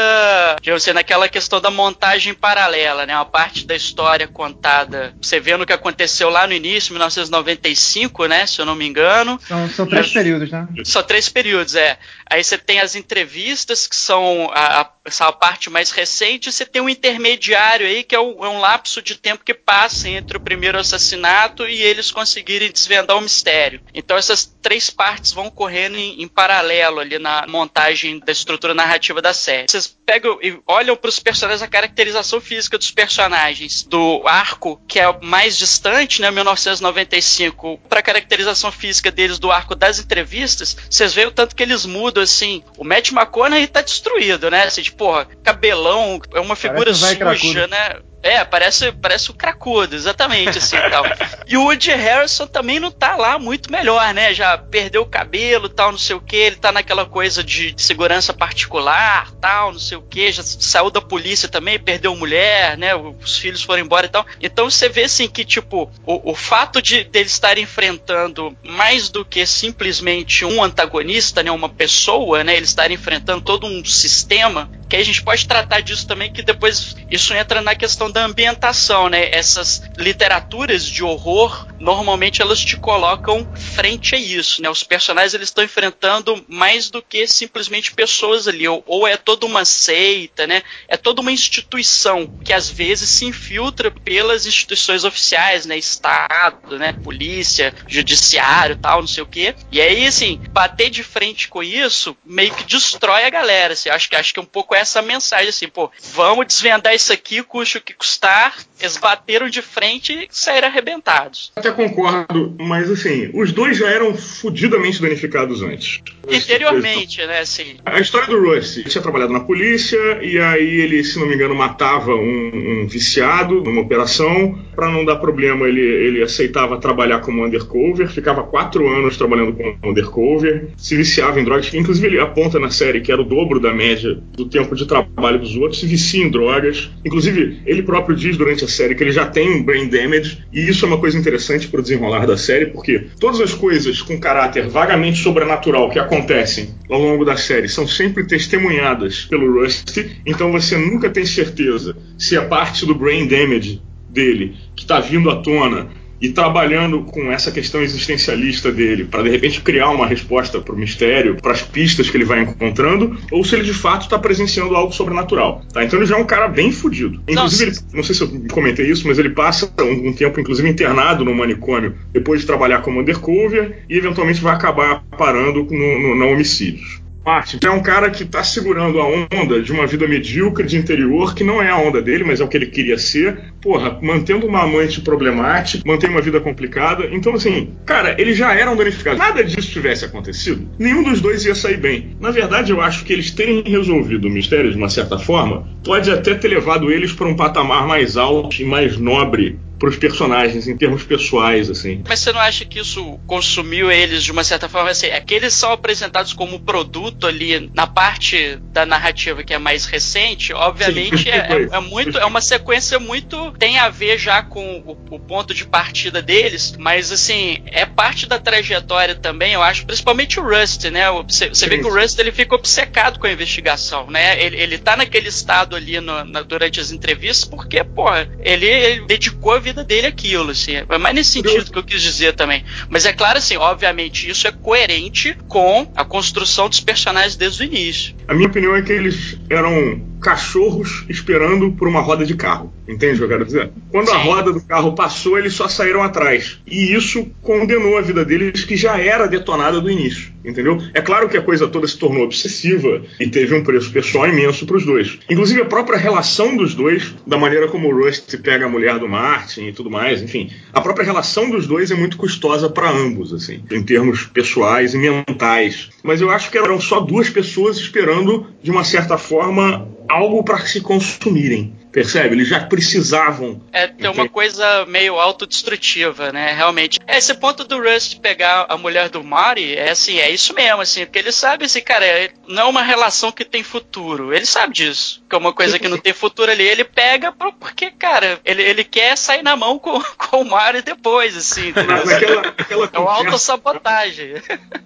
digamos assim, naquela questão da montagem paralela, né? Uma parte da história contada, você vendo o que aconteceu lá no início, 1995, né? Se eu não me engano. São, são três Mas, períodos, né? São três períodos, é. Aí você tem as entrevistas, que são a, a, a parte mais recente, e você tem um intermediário aí, que é, o, é um lapso de tempo que passa entre o primeiro assassinato e eles conseguirem desvendar o mistério. Então essas três partes vão correndo em, em paralelo ali na montagem da estrutura narrativa da série. Vocês pegam e olham para os personagens, a caracterização física dos personagens do arco que é mais distante, né, 1995, para a caracterização física deles do arco das entrevistas, vocês veem o tanto que eles mudam assim. O Matt McConaughey tá destruído, né? Assim, tipo, porra, cabelão, é uma figura suja, né? É, parece, parece o cracudo, exatamente assim e tal. E o Woody Harrison também não tá lá muito melhor, né? Já perdeu o cabelo, tal, não sei o que. Ele tá naquela coisa de, segurança particular, tal, não sei o que. Já saiu da polícia também, perdeu mulher, né? Os filhos foram embora e tal. Então você vê assim que, tipo, o, o fato de dele estar enfrentando mais do que simplesmente um antagonista, né? Uma pessoa, né? Ele estar enfrentando todo um sistema que a gente pode tratar disso também, que depois isso entra na questão da ambientação, né? Essas literaturas de horror, normalmente elas te colocam frente a isso, né? Os personagens eles estão enfrentando mais do que simplesmente pessoas ali, ou, ou é toda uma seita, né? É toda uma instituição que às vezes se infiltra pelas instituições oficiais, né? Estado, né? Polícia, judiciário, tal, não sei o quê. E aí, assim, bater de frente com isso meio que destrói a galera. Assim, acho que acho que é um pouco essa mensagem assim, pô, vamos desvendar isso aqui, custe o que custar. Eles bateram de frente e saíram arrebentados. Até concordo, mas assim, os dois já eram fudidamente danificados antes. Interiormente, né, assim. A história do Russ, ele tinha trabalhado na polícia e aí ele, se não me engano, matava um, um viciado numa operação. Para não dar problema, ele, ele aceitava trabalhar como undercover, ficava quatro anos trabalhando como undercover, se viciava em drogas, inclusive ele aponta na série que era o dobro da média do tempo de trabalho dos outros, se vicia em drogas. Inclusive, ele próprio diz durante a série que ele já tem um brain damage, e isso é uma coisa interessante para o desenrolar da série, porque todas as coisas com caráter vagamente sobrenatural que acontecem ao longo da série são sempre testemunhadas pelo Rusty, então você nunca tem certeza se a parte do brain damage dele que está vindo à tona e trabalhando com essa questão existencialista dele para de repente criar uma resposta para o mistério, para as pistas que ele vai encontrando, ou se ele de fato está presenciando algo sobrenatural. Tá? Então ele já é um cara bem fudido. Inclusive, ele, não sei se eu comentei isso, mas ele passa um, um tempo, inclusive, internado no manicômio depois de trabalhar como undercover e eventualmente vai acabar parando no, no, no homicídios. Martin é um cara que está segurando a onda de uma vida medíocre de interior, que não é a onda dele, mas é o que ele queria ser. Porra, mantendo uma amante problemática, mantendo uma vida complicada. Então, assim, cara, ele já era um danificado. Nada disso tivesse acontecido, nenhum dos dois ia sair bem. Na verdade, eu acho que eles terem resolvido o mistério de uma certa forma pode até ter levado eles para um patamar mais alto e mais nobre pros personagens em termos pessoais, assim. Mas você não acha que isso consumiu eles de uma certa forma? Assim, é que eles são apresentados como produto ali na parte da narrativa que é mais recente, obviamente Sim, é, é- é muito, é uma sequência muito. tem a ver já com o, o ponto de partida deles, mas assim, é parte da trajetória também, eu acho, principalmente o Rust, né? Você você vê que o. Rust ele fica obcecado com a investigação, né? Ele, ele tá naquele estado ali no- na- durante as entrevistas porque, porra, ele, ele dedicou a vida dele àquilo, assim. É mais nesse sentido que eu quis dizer também. Mas é claro, assim, obviamente, isso é coerente com a construção dos personagens desde o início. A minha opinião é que eles eram cachorros esperando por uma roda de carro. Entende o que eu quero dizer? Quando a roda do carro passou, eles só saíram atrás. E isso condenou a vida deles, que já era detonada do início. Entendeu? É claro que a coisa toda se tornou obsessiva e teve um preço pessoal imenso para os dois. Inclusive a própria relação dos dois, da maneira como o Rust pega a mulher do Martin e tudo mais, enfim, a própria relação dos dois é muito custosa para ambos, assim, em termos pessoais e mentais. Mas eu acho que eram só duas pessoas esperando, de uma certa forma, algo para se consumirem. Percebe? Eles já precisavam. É ter uma coisa meio autodestrutiva, né? Realmente. Esse ponto do Rust pegar a mulher do Marty, é assim, é isso mesmo, assim, porque ele sabe, assim, cara, é- não é uma relação que tem futuro. Ele sabe disso. Que é uma coisa que não tem futuro ali. Ele pega porque, cara, ele, ele quer sair na mão com, com o Marty depois, assim. Naquela, naquela É uma autossabotagem.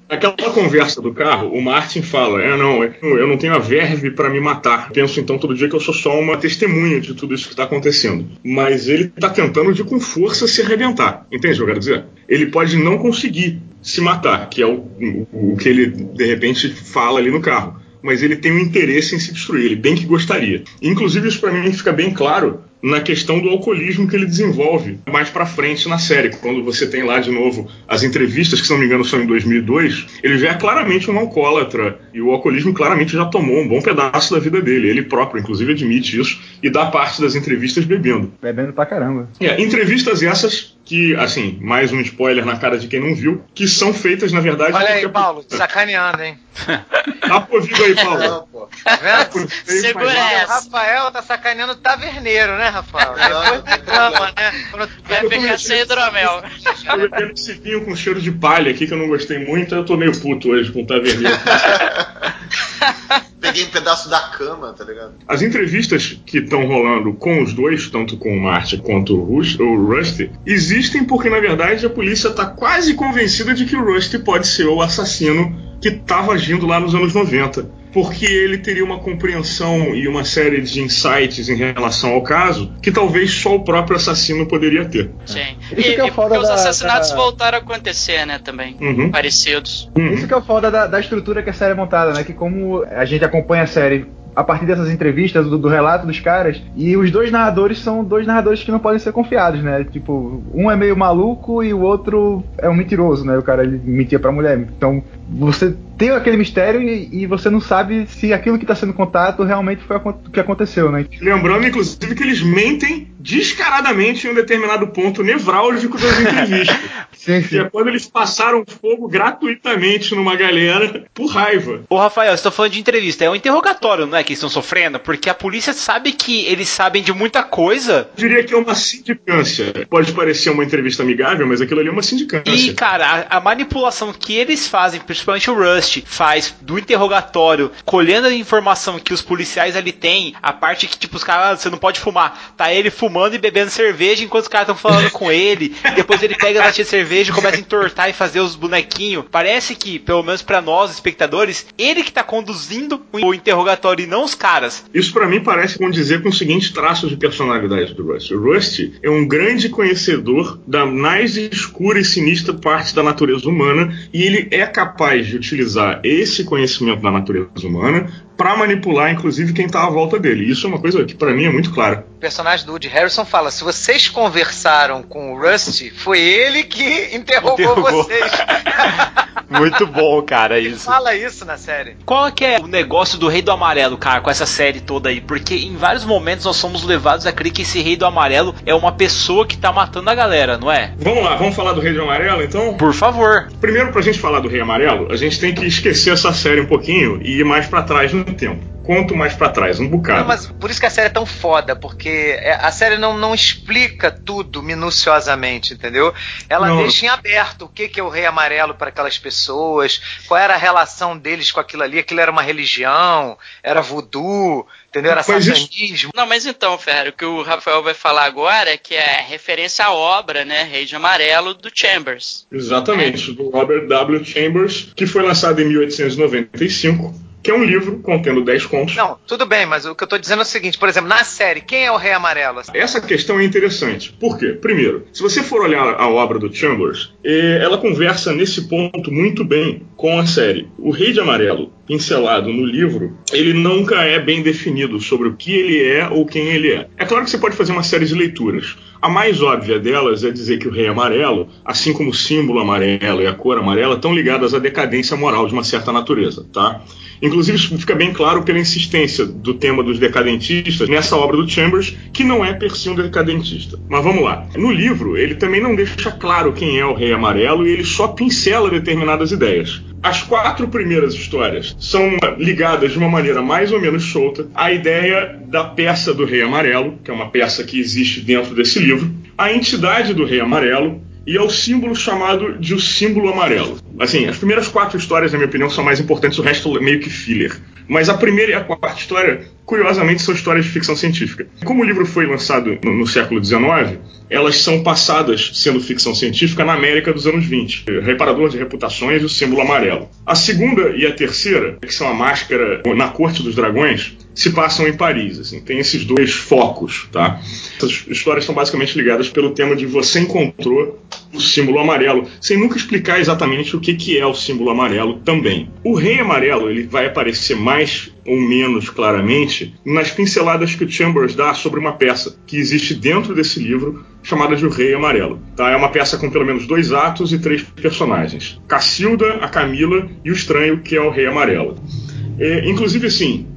Naquela conversa do carro, o Martin fala: É, não, eu não tenho a verve para me matar. Penso então todo dia que eu sou só uma testemunha de tudo isso que está acontecendo. Mas ele está tentando de com força se arrebentar. Entende o que eu quero dizer? Ele pode não conseguir se matar, que é o, o, o que ele de repente fala ali no carro. Mas ele tem um interesse em se destruir, ele bem que gostaria. Inclusive, isso para mim fica bem claro na questão do alcoolismo que ele desenvolve mais pra frente na série. Quando você tem lá de novo as entrevistas, que se não me engano são em 2002, ele já é claramente um alcoólatra e o alcoolismo claramente já tomou um bom pedaço da vida dele. Ele próprio, inclusive, admite isso e dá parte das entrevistas bebendo. Bebendo pra caramba. É, entrevistas essas que, assim, mais um spoiler na cara de quem não viu, que são feitas, na verdade... Olha aí, porque- Paulo, sacaneando, hein? Dá pro ouvido aí, Paulo. Não, pô. Tá vendo? Segura O essa. Rafael tá sacaneando o taverneiro, né, Rafael? Não, Depois reclama, né? Vai ficar sem hidromel. Eu bebendo esse vinho com cheiro de palha aqui, que eu não gostei muito, eu tô meio puto hoje com o taverneiro. Peguei um pedaço da cama, tá ligado? As entrevistas que estão rolando com os dois, tanto com o Martin quanto o, Rush, o Rusty, existem porque, na verdade, a polícia está quase convencida de que o Rusty pode ser o assassino que estava agindo lá nos anos 90. Porque ele teria uma compreensão e uma série de insights em relação ao caso que talvez só o próprio assassino poderia ter. Sim. Isso E, que é e porque foda os da- assassinatos da- voltaram a acontecer, né, também. Uhum. Parecidos. Isso que é o foda da, da estrutura que a série é montada, né? Que como a gente acompanha a série a partir dessas entrevistas, do, do relato dos caras, e os dois narradores são dois narradores que não podem ser confiados, né? Tipo, um é meio maluco e o outro é um mentiroso, né? O cara ele mentia pra mulher. Então, você tem aquele mistério e, e você não sabe se aquilo que tá sendo contado realmente foi o que aconteceu, né? Lembrando, inclusive, que eles mentem descaradamente em um determinado ponto nevrálgico das entrevistas. Sim, que é quando eles passaram fogo gratuitamente numa galera por raiva. Ô Rafael, você tá falando de entrevista, é um interrogatório, não é que eles estão sofrendo? Porque a polícia sabe que eles sabem de muita coisa. Eu diria que é uma sindicância. Pode parecer uma entrevista amigável, mas aquilo ali é uma sindicância. E, cara, a, a manipulação que eles fazem, principalmente o Rust, faz do interrogatório, colhendo a informação que os policiais ali têm, a parte que, tipo, os caras, "Ah, você não pode fumar. Tá ele fumando e bebendo cerveja enquanto os caras estão falando com ele. Depois ele pega a latinha de cerveja e começa a entortar e fazer os bonequinhos. Parece que, pelo menos pra nós, espectadores, ele que tá conduzindo o interrogatório e não os caras. Isso pra mim parece condizer com o seguinte traço de personalidade do Rust. O Rust é um grande conhecedor da mais escura e sinistra parte da natureza humana e ele é capaz de utilizar esse conhecimento da natureza humana para manipular, inclusive, quem tá à volta dele. Isso é uma coisa que pra mim é muito clara. O personagem do Woody Harrison fala: se vocês conversaram com o Rusty, foi ele que interrogou, Interrogou. vocês. Muito bom, cara, Ele isso. fala isso na série. Qual é que é o negócio do Rei do Amarelo, cara, com essa série toda aí? Porque em vários momentos nós somos levados a crer que esse Rei do Amarelo é uma pessoa que tá matando a galera, não é? Vamos lá, vamos falar do Rei de Amarelo, então? Por favor. Primeiro, pra gente falar do Rei Amarelo, a gente tem que esquecer essa série um pouquinho e ir mais pra trás no tempo. quanto mais para trás, um bocado. Não, mas por isso que a série é tão foda, porque é, a série não, não explica tudo minuciosamente, entendeu? Ela Não. deixa em aberto o que, que é o Rei Amarelo para aquelas pessoas, qual era a relação deles com aquilo ali, aquilo era uma religião, era voodoo, entendeu? Era Mas isso- satanismo. Não, mas então, Ferro, o que o Rafael vai falar agora é que é referência à obra, né, Rei de Amarelo, do Chambers. Exatamente, do Robert W. Chambers, que foi lançado em 1895, que é um livro contendo 10 contos. Não, tudo bem, mas o que eu tô dizendo é o seguinte, por exemplo, na série, quem é o Rei Amarelo? Essa questão é interessante. Por quê? Primeiro, se você for olhar a obra do Chambers, eh, ela conversa nesse ponto muito bem com a série. O Rei de Amarelo, pincelado no livro, ele nunca é bem definido sobre o que ele é ou quem ele é. É claro que você pode fazer uma série de leituras. A mais óbvia delas é dizer que o Rei Amarelo, assim como o símbolo amarelo e a cor amarela, estão ligadas à decadência moral de uma certa natureza, tá? Inclusive, isso fica bem claro pela insistência do tema dos decadentistas nessa obra do Chambers, que não é per si um decadentista. Mas vamos lá. No livro, ele também não deixa claro quem é o Rei Amarelo e ele só pincela determinadas ideias. As quatro primeiras histórias são ligadas de uma maneira mais ou menos solta à ideia da peça do Rei Amarelo, que é uma peça que existe dentro desse livro, à entidade do Rei Amarelo e ao símbolo chamado de o símbolo amarelo. Assim, as primeiras quatro histórias, na minha opinião, são mais importantes, o resto é meio que filler. Mas a primeira e a quarta história, curiosamente, são histórias de ficção científica. Como o livro foi lançado no, no século XIX, elas são passadas sendo ficção científica na América dos anos 20. Reparador de reputações e o símbolo amarelo. A segunda e a terceira, que são a máscara na Corte dos Dragões, se passam em Paris. Assim, tem esses dois focos, tá? Essas histórias são basicamente ligadas pelo tema de você encontrou o símbolo amarelo, sem nunca explicar exatamente o que, que é o símbolo amarelo também. O rei amarelo ele vai aparecer mais ou menos claramente nas pinceladas que o Chambers dá sobre uma peça que existe dentro desse livro chamada de O Rei Amarelo. Tá? É uma peça com pelo menos dois atos e três personagens: Cacilda, a Camila e o Estranho, que é o Rei Amarelo. É, inclusive, assim,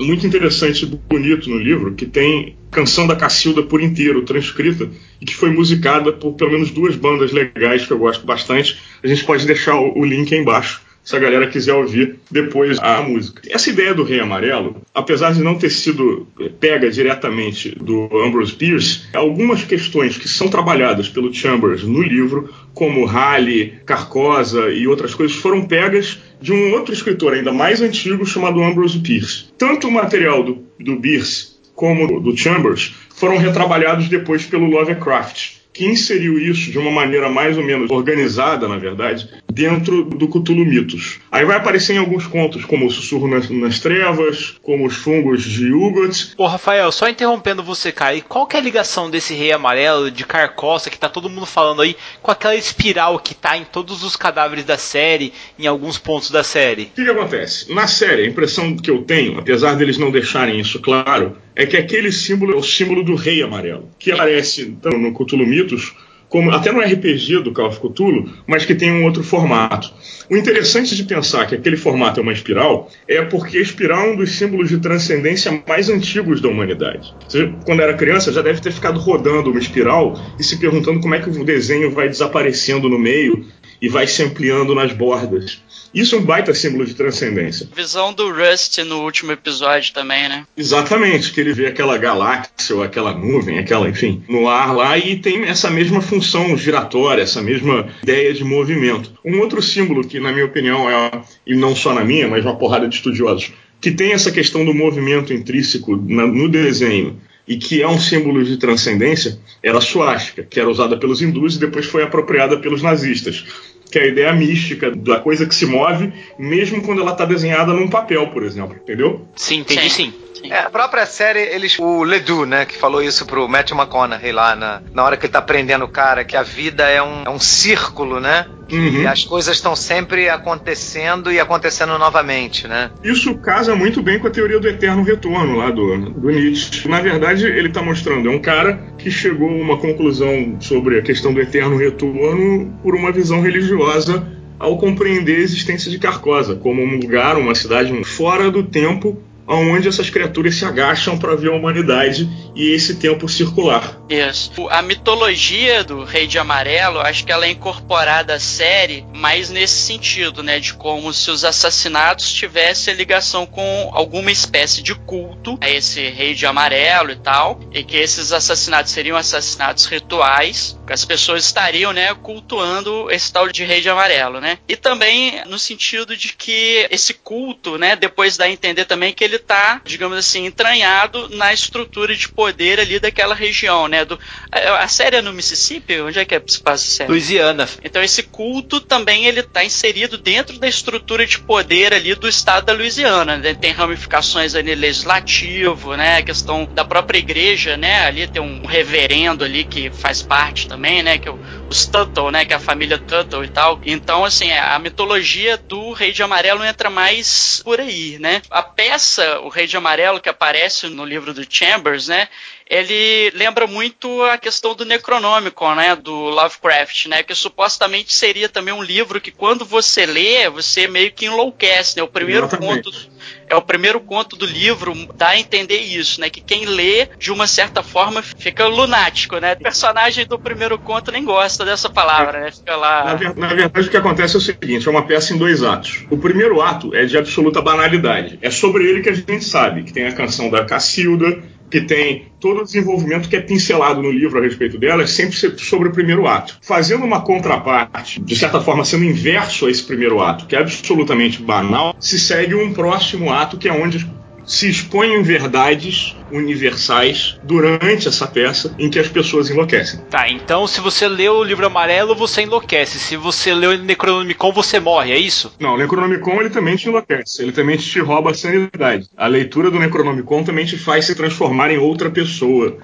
muito interessante e bonito no livro, que tem canção da Cacilda por inteiro, transcrita, e que foi musicada por pelo menos duas bandas legais que eu gosto bastante. A gente pode deixar o, o link aí embaixo, se a galera quiser ouvir depois a música. Essa ideia do Rei Amarelo, apesar de não ter sido pega diretamente do Ambrose Pierce, algumas questões que são trabalhadas pelo Chambers no livro, como Halley, Carcosa e outras coisas, foram pegas de um outro escritor ainda mais antigo chamado Ambrose Pierce. Tanto o material do, do Pierce como do Chambers foram retrabalhados depois pelo Lovecraft, que inseriu isso de uma maneira mais ou menos organizada, na verdade, dentro do Cthulhu Mitos. Aí vai aparecer em alguns contos, como o Sussurro nas, nas Trevas, como os Fungos de Ugot. Ô Rafael, só interrompendo você, cara, e qual que é a ligação desse rei amarelo de Carcoça que tá todo mundo falando aí com aquela espiral que tá em todos os cadáveres da série, em alguns pontos da série? O que, que acontece? Na série, a impressão que eu tenho, apesar deles não deixarem isso claro, é que aquele símbolo é o símbolo do rei amarelo, que aparece então, no Cthulhu Mitos, como, até no RPG do Call of Cthulhu, mas que tem um outro formato. O interessante de pensar que aquele formato é uma espiral é porque a espiral é um dos símbolos de transcendência mais antigos da humanidade. Você, quando era criança, já deve ter ficado rodando uma espiral e se perguntando como é que o desenho vai desaparecendo no meio e vai se ampliando nas bordas. Isso é um baita símbolo de transcendência. Visão do Rust no último episódio também, né? Exatamente, que ele vê aquela galáxia ou aquela nuvem, aquela, enfim, no ar lá e tem essa mesma função giratória, essa mesma ideia de movimento. Um outro símbolo que, na minha opinião, é, e não só na minha, mas uma porrada de estudiosos, que tem essa questão do movimento intrínseco no desenho e que é um símbolo de transcendência, era a suástica, que era usada pelos hindus e depois foi apropriada pelos nazistas que é a ideia mística da coisa que se move, mesmo quando ela está desenhada num papel, por exemplo, entendeu? Sim, entendi sim. sim. É, a própria série, eles. O Ledoux, né, que falou isso pro Matthew McConaughey lá na, na hora que ele tá prendendo o cara, que a vida é um, é um círculo, né? Uhum. E as coisas estão sempre acontecendo e acontecendo novamente, né? Isso casa muito bem com a teoria do eterno retorno lá do, do Nietzsche. Na verdade, ele está mostrando, é um cara que chegou a uma conclusão sobre a questão do eterno retorno por uma visão religiosa ao compreender a existência de Carcosa como um lugar, uma cidade fora do tempo onde essas criaturas se agacham para ver a humanidade e esse tempo circular. Isso. A mitologia do Rei de Amarelo, acho que ela é incorporada à série, mais nesse sentido, né? De como se os assassinatos tivessem ligação com alguma espécie de culto a esse Rei de Amarelo e tal, e que esses assassinatos seriam assassinatos rituais, as pessoas estariam, né, cultuando esse tal de Rei de Amarelo, né? E também no sentido de que esse culto, né, depois dá a entender também que ele tá, digamos assim, entranhado na estrutura de poder ali daquela região, né? Do, a, a série é no Mississippi? Onde é que é, se passa a série? Louisiana. Então esse culto também ele tá inserido dentro da estrutura de poder ali do estado da Louisiana. Né? Tem ramificações ali legislativo, né? A questão da própria igreja, né? Ali tem um reverendo ali que faz parte também, né? Que é os Tuttle, né? Que é a família Tuttle e tal. Então, assim, a mitologia do Rei de Amarelo entra mais por aí, né? A peça, o Rei de Amarelo, que aparece no livro do Chambers, né? ele lembra muito a questão do Necronômico, né, do Lovecraft, né, que supostamente seria também um livro que quando você lê, você meio que enlouquece, né, o primeiro Exatamente. conto é o primeiro conto do livro dá a entender isso, né, que quem lê de uma certa forma fica lunático, né, o personagem do primeiro conto nem gosta dessa palavra, né, fica lá... Na, na verdade, o que acontece é o seguinte: é uma peça em dois atos. O primeiro ato é de absoluta banalidade. É sobre ele que a gente sabe, que tem a canção da Cacilda, que tem todo o desenvolvimento que é pincelado no livro a respeito dela, é sempre se- sobre o primeiro ato. Fazendo uma contraparte, de certa forma sendo inverso a esse primeiro ato, que é absolutamente banal, se segue um próximo ato que é onde se expõem verdades universais durante essa peça em que as pessoas enlouquecem. Tá, então se você lê o livro amarelo, você enlouquece. Se você lê o Necronomicon, você morre, é isso? Não, o Necronomicon ele também te enlouquece, ele também te rouba a sanidade. A leitura do Necronomicon também te faz se transformar em outra pessoa.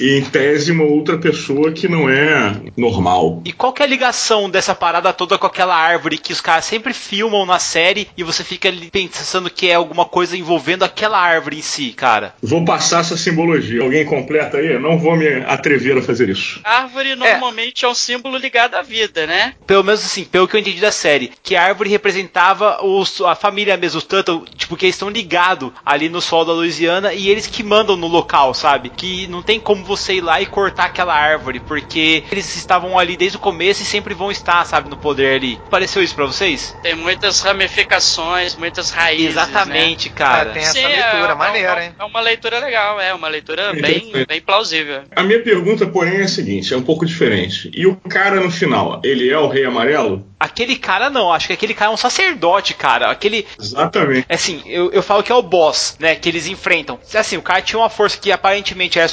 E em tese, uma outra pessoa que não é normal. E qual que é a ligação dessa parada toda com aquela árvore que os caras sempre filmam na série e você fica ali pensando que é alguma coisa envolvendo aquela árvore em si, cara? Vou passar essa simbologia. Alguém completa aí? Eu Não vou me atrever a fazer isso. Árvore normalmente é. um símbolo ligado à vida, né? Pelo menos assim, pelo que eu entendi da série, que a árvore representava os, a família mesmo, os Tuttle, tipo, que eles estão ligados ali no sol da Louisiana e eles que mandam no local, sabe? Que não tem como você ir lá e cortar aquela árvore, porque eles estavam ali desde o começo e sempre vão estar, sabe, no poder ali. Pareceu isso pra vocês? Tem muitas ramificações, muitas raízes. Exatamente, né? cara. Ah, tem essa Sim, leitura, é, maneira, é, hein? É uma leitura legal, é uma leitura É bem, bem plausível. A minha pergunta, porém, é a seguinte: é um pouco diferente. E o cara no final, ele é o Rei Amarelo? Aquele cara não, acho que aquele cara é um sacerdote, cara. Aquele. Exatamente. Assim, eu, eu falo que é o boss, né? Que eles enfrentam. Assim, o cara tinha uma força que aparentemente é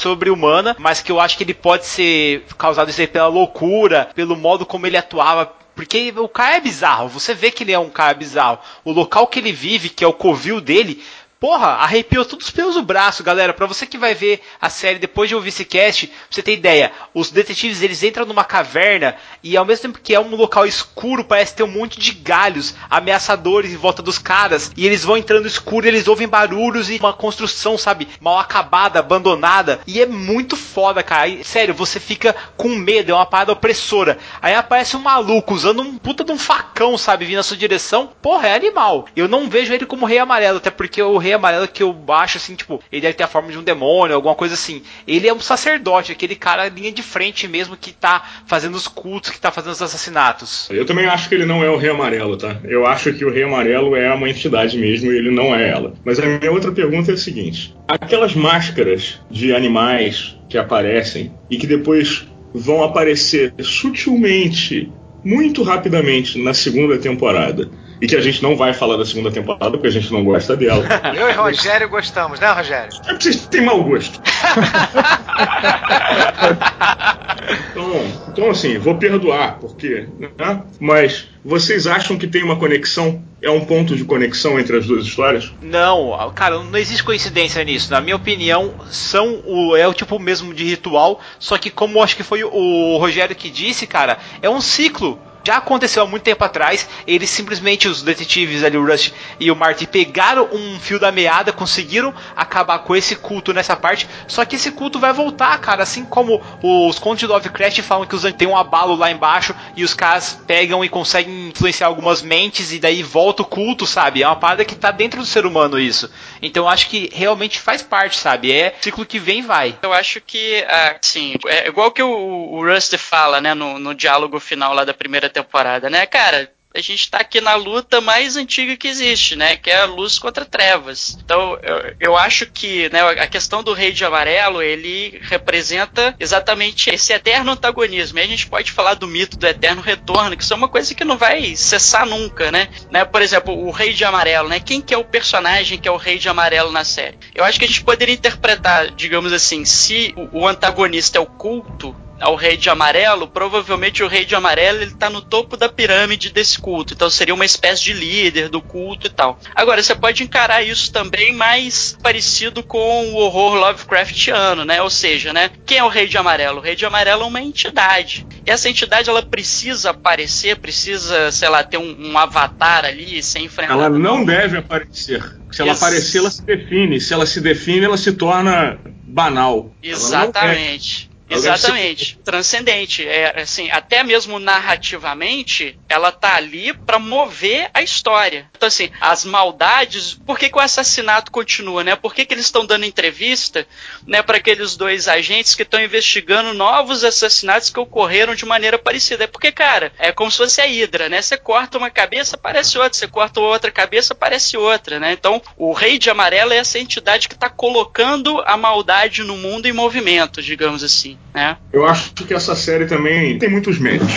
mas que eu acho que ele pode ser causado isso aí pela loucura, pelo modo como ele atuava. Porque o cara é bizarro, você vê que ele é um cara bizarro. O local que ele vive, que é o covil dele, Porra, arrepiou todos os pelos do braço, galera. Pra você que vai ver a série depois de ouvir esse cast, pra você ter ideia, os detetives eles entram numa caverna e ao mesmo tempo que é um local escuro, parece ter um monte de galhos ameaçadores em volta dos caras. E eles vão entrando escuro, e eles ouvem barulhos e uma construção, sabe, mal acabada, abandonada. E é muito foda, cara. E, sério, você fica com medo, é uma parada opressora. Aí aparece um maluco usando um puta de um facão, sabe, vindo na sua direção. Porra, é animal. Eu não vejo ele como rei amarelo, até porque o rei amarelo que eu baixo, assim, tipo, ele deve ter a forma de um demônio, alguma coisa assim. Ele é um sacerdote, aquele cara linha de frente mesmo que tá fazendo os cultos, que tá fazendo os assassinatos. Eu também acho que ele não é o Rei Amarelo, tá? Eu acho que o Rei Amarelo é uma entidade mesmo e ele não é ela. Mas a minha outra pergunta é a seguinte: aquelas máscaras de animais que aparecem e que depois vão aparecer sutilmente, muito rapidamente na segunda temporada. E que a gente não vai falar da segunda temporada porque a gente não gosta dela. Eu e Rogério gostamos, né, Rogério? É porque vocês têm mau gosto. então, então, assim, vou perdoar, porque. Né? Mas vocês acham que tem uma conexão? É um ponto de conexão entre as duas histórias? Não, cara, não existe coincidência nisso. Na minha opinião, são o, é o tipo mesmo de ritual, só que como eu acho que foi o Rogério que disse, cara, é um ciclo. Já aconteceu há muito tempo atrás, eles simplesmente, os detetives ali, o Rush e o Marty, pegaram um fio da meada, conseguiram acabar com esse culto nessa parte, só que esse culto vai voltar, cara, assim como os contos de Lovecraft falam que os tem um abalo lá embaixo e os caras pegam e conseguem influenciar algumas mentes e daí volta o culto, sabe? É uma parada que tá dentro do ser humano isso. Então eu acho que realmente faz parte, sabe? É ciclo que vem e vai. Eu acho que, assim, é igual que o, o Rusty fala, né, no, no diálogo final lá da primeira temporada, né, cara? a gente está aqui na luta mais antiga que existe, né? Que é a luz contra trevas. Então, eu, eu acho que né, a questão do Rei de Amarelo, ele representa exatamente esse eterno antagonismo. E a gente pode falar do mito do eterno retorno, que isso é uma coisa que não vai cessar nunca, né? né? Por exemplo, o Rei de Amarelo, né? Quem que é o personagem que é o Rei de Amarelo na série? Eu acho que a gente poderia interpretar, digamos assim, se o, o antagonista é o culto, ao rei de amarelo, provavelmente o rei de amarelo ele tá no topo da pirâmide desse culto. Então seria uma espécie de líder do culto e tal. Agora, você pode encarar isso também mais parecido com o horror Lovecraftiano, né? Ou seja, né? Quem é o rei de amarelo? O rei de amarelo é uma entidade. E essa entidade ela precisa aparecer, precisa, sei lá, ter um, um avatar ali sem enfrentar. Ela não deve aparecer. Se ela aparecer, ela se define. Se ela se define, ela se torna banal. Exatamente. Exatamente. Transcendente. É, assim, até mesmo narrativamente, ela tá ali para mover a história. Então, assim, as maldades. Por que, que o assassinato continua, né? Por que, que eles estão dando entrevista, né, para aqueles dois agentes que estão investigando novos assassinatos que ocorreram de maneira parecida? É porque, cara, é como se fosse a Hidra, né? Você corta uma cabeça, aparece outra. Você corta outra cabeça, aparece outra, né? Então, o Rei de Amarelo é essa entidade que tá colocando a maldade no mundo em movimento, digamos assim. É. Eu acho que essa série também tem muitos méritos.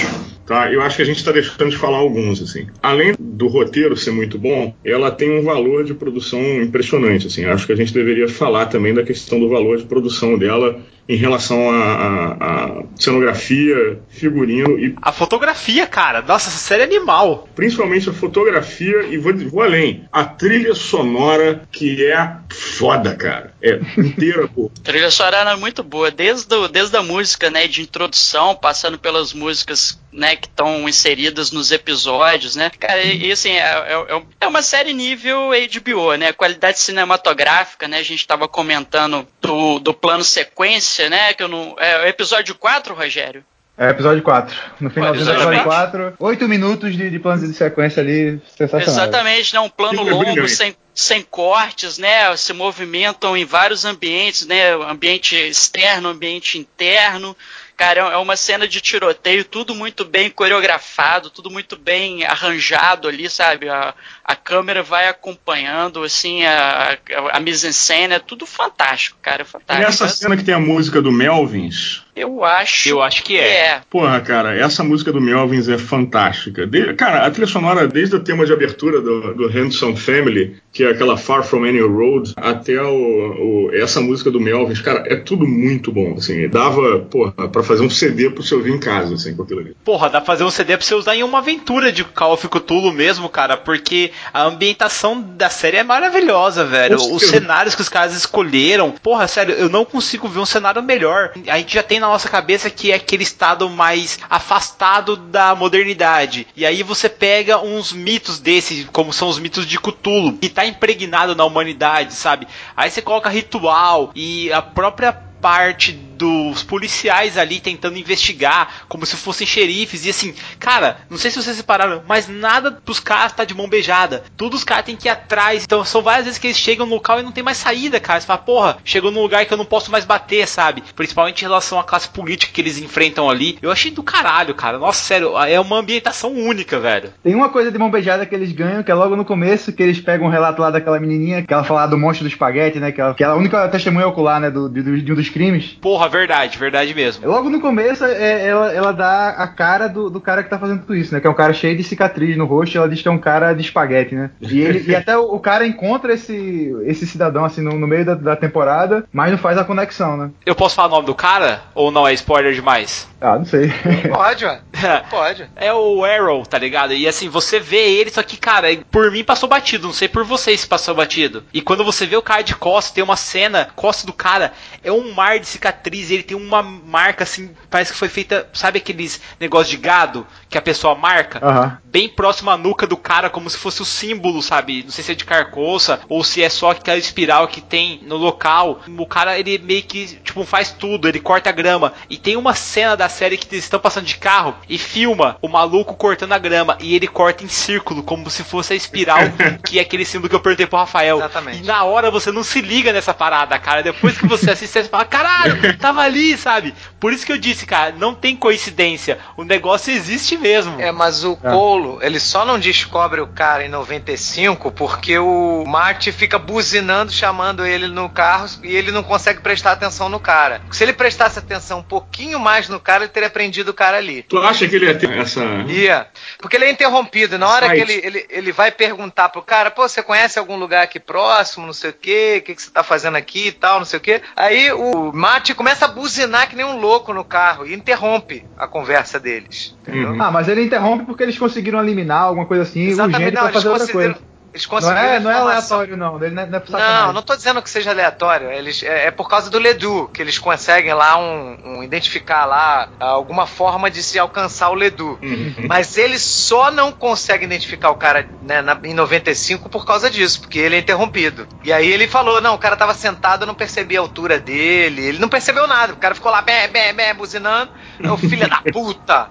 Tá? Eu acho que a gente está deixando de falar alguns, assim. Além do roteiro ser muito bom, ela tem um valor de produção impressionante, assim. Acho que a gente deveria falar também da questão do valor de produção dela em relação à cenografia, figurino e. A fotografia, cara. Nossa, essa série é animal. Principalmente a fotografia e vou, vou além. A trilha sonora que é foda, cara. É inteira, pô. A trilha sonora é muito boa. Desde, do, desde a música, né, de introdução, passando pelas músicas né, que estão inseridas nos episódios, né? Cara, e, e assim, é, é, é, uma série nível HBO, né? Qualidade cinematográfica, né? A gente estava comentando do, do plano sequência, né? Que eu não, é o episódio 4, Rogério? É, episódio 4. No final do episódio 4, 8 minutos de, de planos de sequência ali, sensacional. Exatamente, né? Um plano longo, sem, sem cortes, né? Se movimentam em vários ambientes, né? Ambiente externo, ambiente interno. Cara, é uma cena de tiroteio, tudo muito bem coreografado, tudo muito bem arranjado ali, sabe? A, a câmera vai acompanhando, assim, a, a, a mise-en-scène, é tudo fantástico, cara, fantástico. E essa cena que tem a música do Melvins, eu acho. Eu acho que é. é. Porra, cara, essa música do Melvins é fantástica. De, cara, a trilha sonora, desde o tema de abertura do, do Handsome Family, que é aquela Far From Any Road, até o, o, essa música do Melvins, cara, é tudo muito bom. Assim, dava, porra, pra fazer um CD pro você ouvir em casa, assim, com aquilo ali. Porra, dá pra fazer um CD pra você usar em uma aventura de Call of Cthulhu mesmo, cara, porque a ambientação da série é maravilhosa, velho. Os cenários que os caras escolheram. Porra, sério, eu não consigo ver um cenário melhor. A gente já tem na nossa cabeça que é aquele estado mais afastado da modernidade. E aí você pega uns mitos desses, como são os mitos de Cthulhu, que tá impregnado na humanidade, sabe? Aí você coloca ritual e a própria parte dos policiais ali tentando investigar, como se fossem xerifes, e assim, cara, não sei se vocês separaram, mas nada pros caras tá de mão beijada. Tudo os caras têm que ir atrás. Então são várias vezes que eles chegam no local e não tem mais saída, cara. Você fala, porra, chegou num lugar que eu não posso mais bater, sabe? Principalmente em relação à classe política que eles enfrentam ali. Eu achei do caralho, cara. Nossa, sério, é uma ambientação única, velho. Tem uma coisa de mão beijada que eles ganham, que é logo no começo, que eles pegam um relato lá daquela menininha, que ela fala do monstro do espaguete, né? Que ela, que ela a única testemunha ocular, né? Do, do, de um dos crimes. Porra, verdade, verdade mesmo. Logo no começo, é, ela, ela dá a cara do, do cara que tá fazendo tudo isso, né? Que é um cara cheio de cicatriz no rosto, ela diz que é um cara de espaguete, né? E, ele, e até o, o, cara encontra esse, esse cidadão, assim, no, no meio da, da, temporada, mas não faz a conexão, né? Eu posso falar o nome do cara? Ou não é spoiler demais? Ah, não sei. Pode, ué. Pode. É o Arrow, tá ligado? E assim, você vê ele, só que, cara, por mim passou batido, não sei por vocês se passou batido. E quando você vê o cara de costas, tem uma cena, costa do cara, é um mar de cicatriz, ele tem uma marca assim, parece que foi feita, sabe aqueles negócios de gado que a pessoa marca? Aham. Bem próximo à nuca do cara, como se fosse o símbolo, sabe? Não sei se é de carcoça ou se é só aquela espiral que tem no local. O cara, ele meio que, tipo, faz tudo, ele corta a grama. E tem uma cena da série que eles estão passando de carro e filma o maluco cortando a grama e ele corta em círculo, como se fosse a espiral, que é aquele símbolo que eu perguntei pro Rafael. Exatamente. E na hora você não se liga nessa parada, cara. Depois que você assiste, você fala, caralho, tava ali, sabe? Por isso que eu disse, cara, não tem coincidência. O negócio existe mesmo. É, mas o Colo, ele só não descobre o cara em 95 porque o Marty fica buzinando, chamando ele no carro e ele não consegue prestar atenção no cara. Se ele prestasse atenção um pouquinho mais no cara, ele teria prendido o cara ali. Tu acha que ele ia ter essa. Ia. Porque ele é interrompido. Na hora Site. que ele, ele, ele vai perguntar pro cara, pô, você conhece algum lugar aqui próximo, não sei o quê, o que, que você tá fazendo aqui e tal, não sei o quê. Aí o Marty começa a buzinar que nem um louco no carro e interrompe a conversa deles. Uhum. Ah, mas ele interrompe porque eles conseguiram eliminar alguma coisa assim, Exatamente, urgente não, pra eles fazer outra coisa. Eles Não conseguiram é, não é aleatório, não. Ele não é, não é. Não, não tô dizendo que seja aleatório. Eles, é, é por causa do Ledu, que eles conseguem lá um, um- identificar lá alguma forma de se alcançar o Ledu. Uhum. Mas eles só não conseguem identificar o cara né, na- em 95 por causa disso, porque ele é interrompido. E aí ele falou: não, o cara tava sentado, eu não percebi a altura dele. Ele não percebeu nada. O cara ficou lá, bé, bé, bé, buzinando. Ô, filha da puta!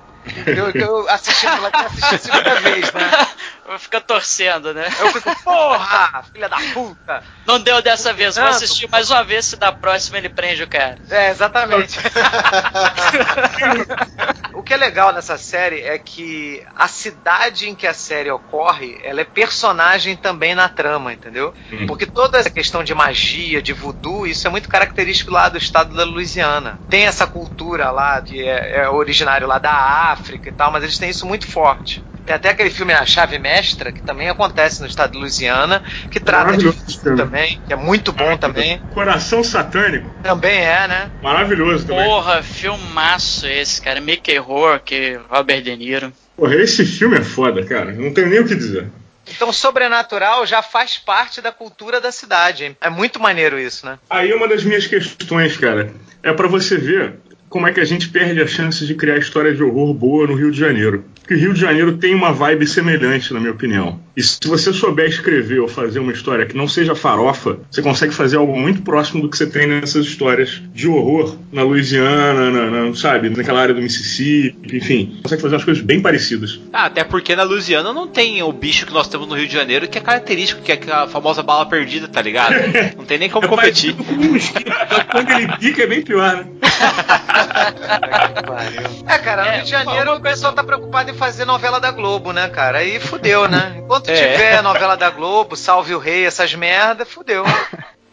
Eu, eu assistindo lá, assisti a segunda vez, né? Vou ficar torcendo, né? Eu fico, porra, filha da puta! Não deu dessa vez, vou assistir mais uma vez se da próxima ele prende o cara. É, exatamente. o que é legal nessa série é que a cidade em que a série ocorre, ela é personagem também na trama, entendeu? Hum. Porque toda essa questão de magia, de voodoo, isso é muito característico lá do estado da Louisiana. Tem essa cultura lá, que é, é originário lá da África e tal, mas eles têm isso muito forte. Tem até aquele filme A Chave Mestra, que também acontece no estado de Louisiana, que trata de também, que é muito bom também. Coração Satânico. Também é, né? Maravilhoso também. Porra, filmaço esse, cara. Mickey Rourke, Robert De Niro. Porra, esse filme é foda, cara. Não tenho nem o que dizer. Então, sobrenatural já faz parte da cultura da cidade. hein? É muito maneiro isso, né? Aí uma das minhas questões, cara, é pra você ver como é que a gente perde a chance de criar história de horror boa no Rio de Janeiro. Porque o Rio de Janeiro tem uma vibe semelhante, na minha opinião. E se você souber escrever ou fazer uma história que não seja farofa, você consegue fazer algo muito próximo do que você tem nessas histórias de horror na Louisiana, na, na- sabe, naquela área do Mississippi, enfim. Consegue fazer umas coisas bem parecidas. Ah, até porque na Louisiana não tem o bicho que nós temos no Rio de Janeiro, que é característico, que é a famosa bala perdida, tá ligado? Não tem nem como competir. Um mosquito, quando ele pica é bem pior, né? É, cara, no É, Rio de Janeiro o pessoal tá preocupado em fazer novela da Globo, né, cara? Aí fudeu, né? Enquanto É. tiver novela da Globo, Salve o Rei, essas merda, fudeu.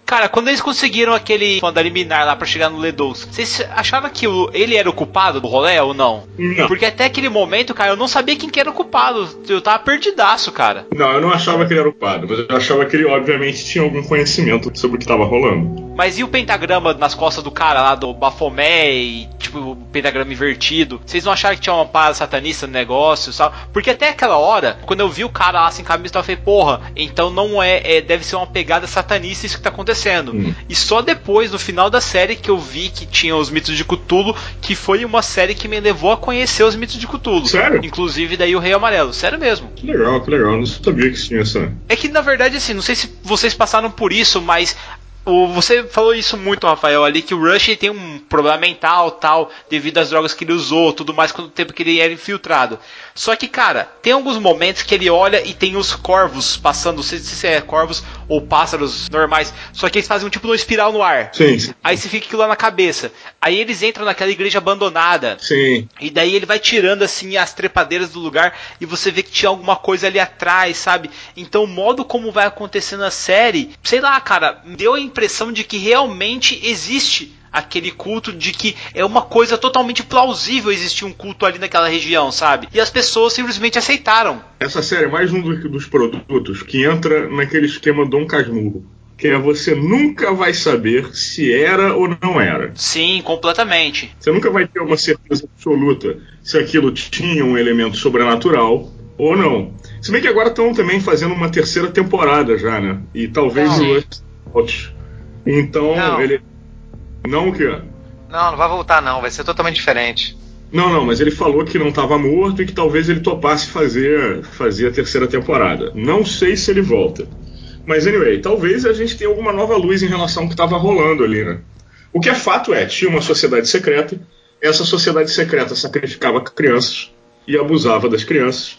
Cara, quando eles conseguiram aquele da liminar lá pra chegar no Ledous, vocês achavam que o- ele era o culpado do rolê ou não? Não. Porque até aquele momento, cara, eu não sabia quem que era o culpado. Eu tava perdidaço, cara. Não, eu não achava que ele era o padre, mas eu achava que ele, obviamente, tinha algum conhecimento sobre o que estava rolando. Mas e o pentagrama nas costas do cara lá, do Bafomé e, tipo, o pentagrama invertido? Vocês não acharam que tinha uma parada satanista no negócio, sabe? Porque até aquela hora, quando eu vi o cara lá sem camisa, eu falei, porra, então não é, é- deve ser uma pegada satanista isso que tá acontecendo. Hum. E só depois, no final da série, que eu vi que tinha os mitos de Cthulhu, que foi uma série que me levou a conhecer os mitos de Cthulhu. Sério? Inclusive daí o Rei Amarelo, sério mesmo. Que legal, que legal. Não sabia que tinha essa. É que na verdade, assim, não sei se vocês passaram por isso, mas você falou isso muito, Rafael, ali, que o Rush tem um problema mental, tal, devido às drogas que ele usou, tudo mais, quanto tempo que ele era infiltrado. Só que, cara, tem alguns momentos que ele olha e tem os corvos passando, não sei se é corvos ou pássaros normais, só que eles fazem um tipo de uma espiral no ar. Sim, sim. Aí você fica aquilo lá na cabeça. Aí eles entram naquela igreja abandonada. Sim. E daí ele vai tirando assim as trepadeiras do lugar e você vê que tinha alguma coisa ali atrás, sabe? Então o modo como vai acontecendo a série, sei lá, cara, deu a impressão de que realmente existe aquele culto de que é uma coisa totalmente plausível existir um culto ali naquela região, sabe? E as pessoas simplesmente aceitaram. Essa série é mais um do- dos produtos que entra naquele esquema Dom Casmurro. Que é você nunca vai saber se era ou não era. Sim, completamente. Você nunca vai ter uma certeza absoluta se aquilo tinha um elemento sobrenatural ou não. Se bem que agora estão também fazendo uma terceira temporada já, né? E talvez Não. o volte. Então, Não. ele. Não o quê? Não, não vai voltar não, vai ser totalmente diferente. Não, não, mas ele falou que não estava morto e que talvez ele topasse fazer, fazer a terceira temporada. Não sei se ele volta. Mas, anyway, talvez a gente tenha alguma nova luz em relação ao que estava rolando ali, né? O que é fato é, tinha uma sociedade secreta, essa sociedade secreta sacrificava crianças e abusava das crianças,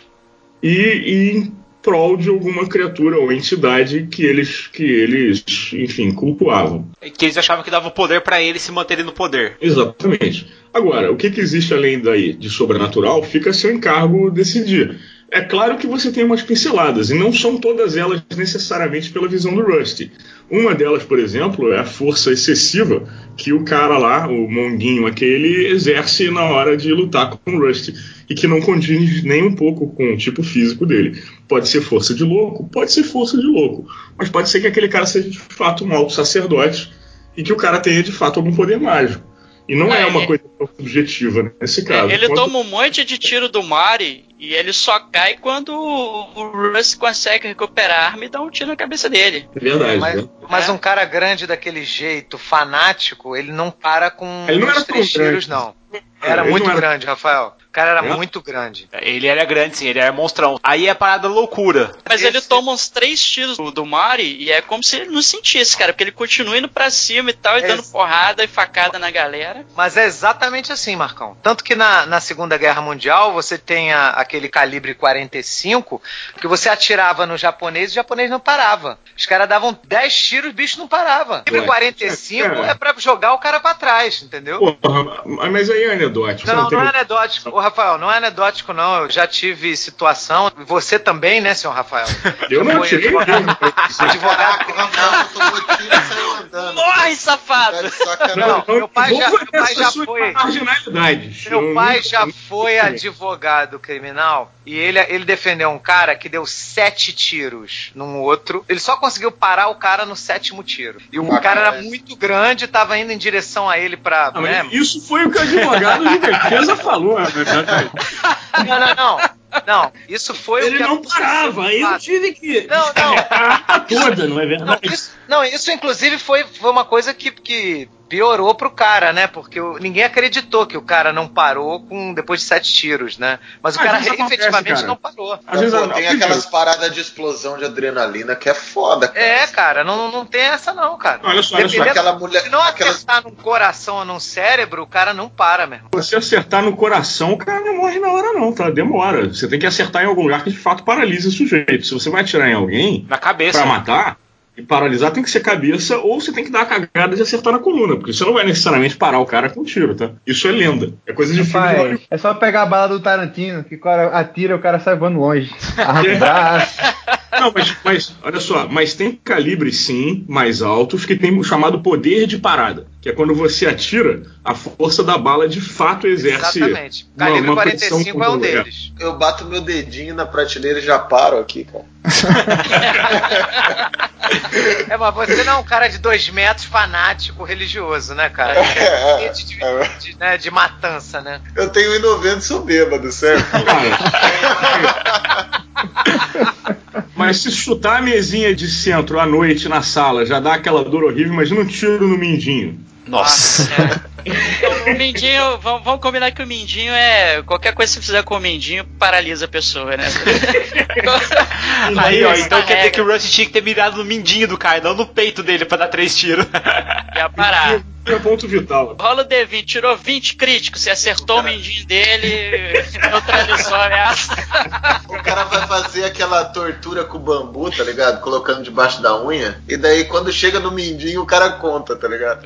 e, e prol de alguma criatura ou entidade que eles, que eles enfim, cultuavam. Que eles achavam que dava poder para eles se manterem no poder. Exatamente. Agora, o que, que existe além daí de sobrenatural fica a seu encargo decidir. É claro que você tem umas pinceladas, e não são todas elas necessariamente pela visão do Rusty. Uma delas, por exemplo, é a força excessiva que o cara lá, o monguinho aquele, exerce na hora de lutar com o Rusty, e que não condiz nem um pouco com o tipo físico dele. Pode ser força de louco, pode ser força de louco, mas pode ser que aquele cara seja de fato um alto sacerdote e que o cara tenha de fato algum poder mágico. E não é, É, uma é- coisa tão subjetiva nesse caso. Ele Quanto- toma um monte de tiro do Mari e ele só cai quando o Russ consegue recuperar a arma e dá um tiro na cabeça dele. É verdade. Mas, né? mas É. um cara grande daquele jeito, fanático, ele não para com Ele não era três tiros, grande. não. Era Ele muito não era- grande, Rafael. O cara era É? muito grande. Ele era grande, sim, ele era monstrão. Aí é parada loucura. Mas Esse- ele toma uns três tiros do, do Mari e é como se ele não sentisse, cara, porque ele continua indo pra cima e tal, e É dando porrada e facada na galera. Mas é exatamente assim, Marcão. Tanto que na, na Segunda Guerra Mundial você tem a- aquele calibre 45 que você atirava no japonês e o japonês não parava. Os caras davam 10 tiros, o bicho não parava. Calibre Ué. 45 É. é pra jogar o cara pra trás, entendeu? Porra, mas aí é anedótico. Não, tem- não é anedótico. Rafael, não é anedótico, não. Eu já tive situação. Você também, né, senhor Rafael? Eu não atirei advogado- e. Morre, safado! Não, meu pai já- meu pai já foi. Meu Eu pai já foi advogado criminal e ele, ele defendeu um cara que deu sete tiros num outro. Ele só conseguiu parar o cara no sétimo tiro. E o Bacana. cara era muito grande, tava indo em direção a ele pra. Ah, né? isso foi o que o advogado de defesa falou, verdade. Não, não, não. Não, isso foi o Ele que não parava, eu tive que Não, não. arma toda, não é Não verdade? isso, não, isso inclusive foi, foi uma coisa que, que piorou pro cara, né? Porque o- ninguém acreditou que o cara não parou com depois de sete tiros, né? Mas o cara efetivamente cara. não parou. Às vezes Pô, não, tem primeiro, aquelas paradas de explosão de adrenalina que é foda, cara. É, cara, não, não tem essa não, cara. Olha só, olha só. Aquela mulher. Se não aquelas... acertar num coração ou num cérebro, o cara não para, irmão. você acertar no coração, o cara não morre na hora, não, tá? Demora. Você tem que acertar em algum lugar que de fato paralisa o sujeito. Se você vai atirar em alguém Na cabeça. pra matar e paralisar, tem que ser cabeça ou você tem que dar a cagada de acertar na coluna, porque você não vai necessariamente parar o cara com um tiro, tá? Isso é lenda. É coisa de filme Pai, Hollywood. é só pegar a bala do Tarantino, que o cara atira e o cara sai voando longe. Não, mas, mas olha só, mas tem calibres sim mais altos que tem o chamado poder de parada, que é quando você atira, a força da bala de fato exerce. Exatamente. uma- Calibre uma 45 é um deles. Eu bato meu dedinho na prateleira e já paro aqui, cara. É, mas você não é um cara de dois metros fanático religioso, né, cara? É, De, de- é. de- né, de matança, né? Eu tenho 1,90 e sou bêbado, certo? Mas se chutar a mesinha de centro à noite na sala já dá aquela dor horrível, imagina um tiro no mindinho. Nossa. Então, o Mindinho, vamos, vamos combinar que o Mindinho é. Qualquer coisa que você fizer com o Mindinho paralisa a pessoa, né? Aí, ó, então quer dizer que o Rush tinha que ter mirado no mindinho do cara, não no peito dele pra dar três tiros. Ia parar. É ponto vital. Rola o D20, tirou 20 críticos, você acertou o mindinho dele, neutralizou a ameaça. O cara vai fazer aquela tortura com o bambu, tá ligado? Colocando debaixo da unha. E daí quando chega no mindinho, o cara conta, tá ligado?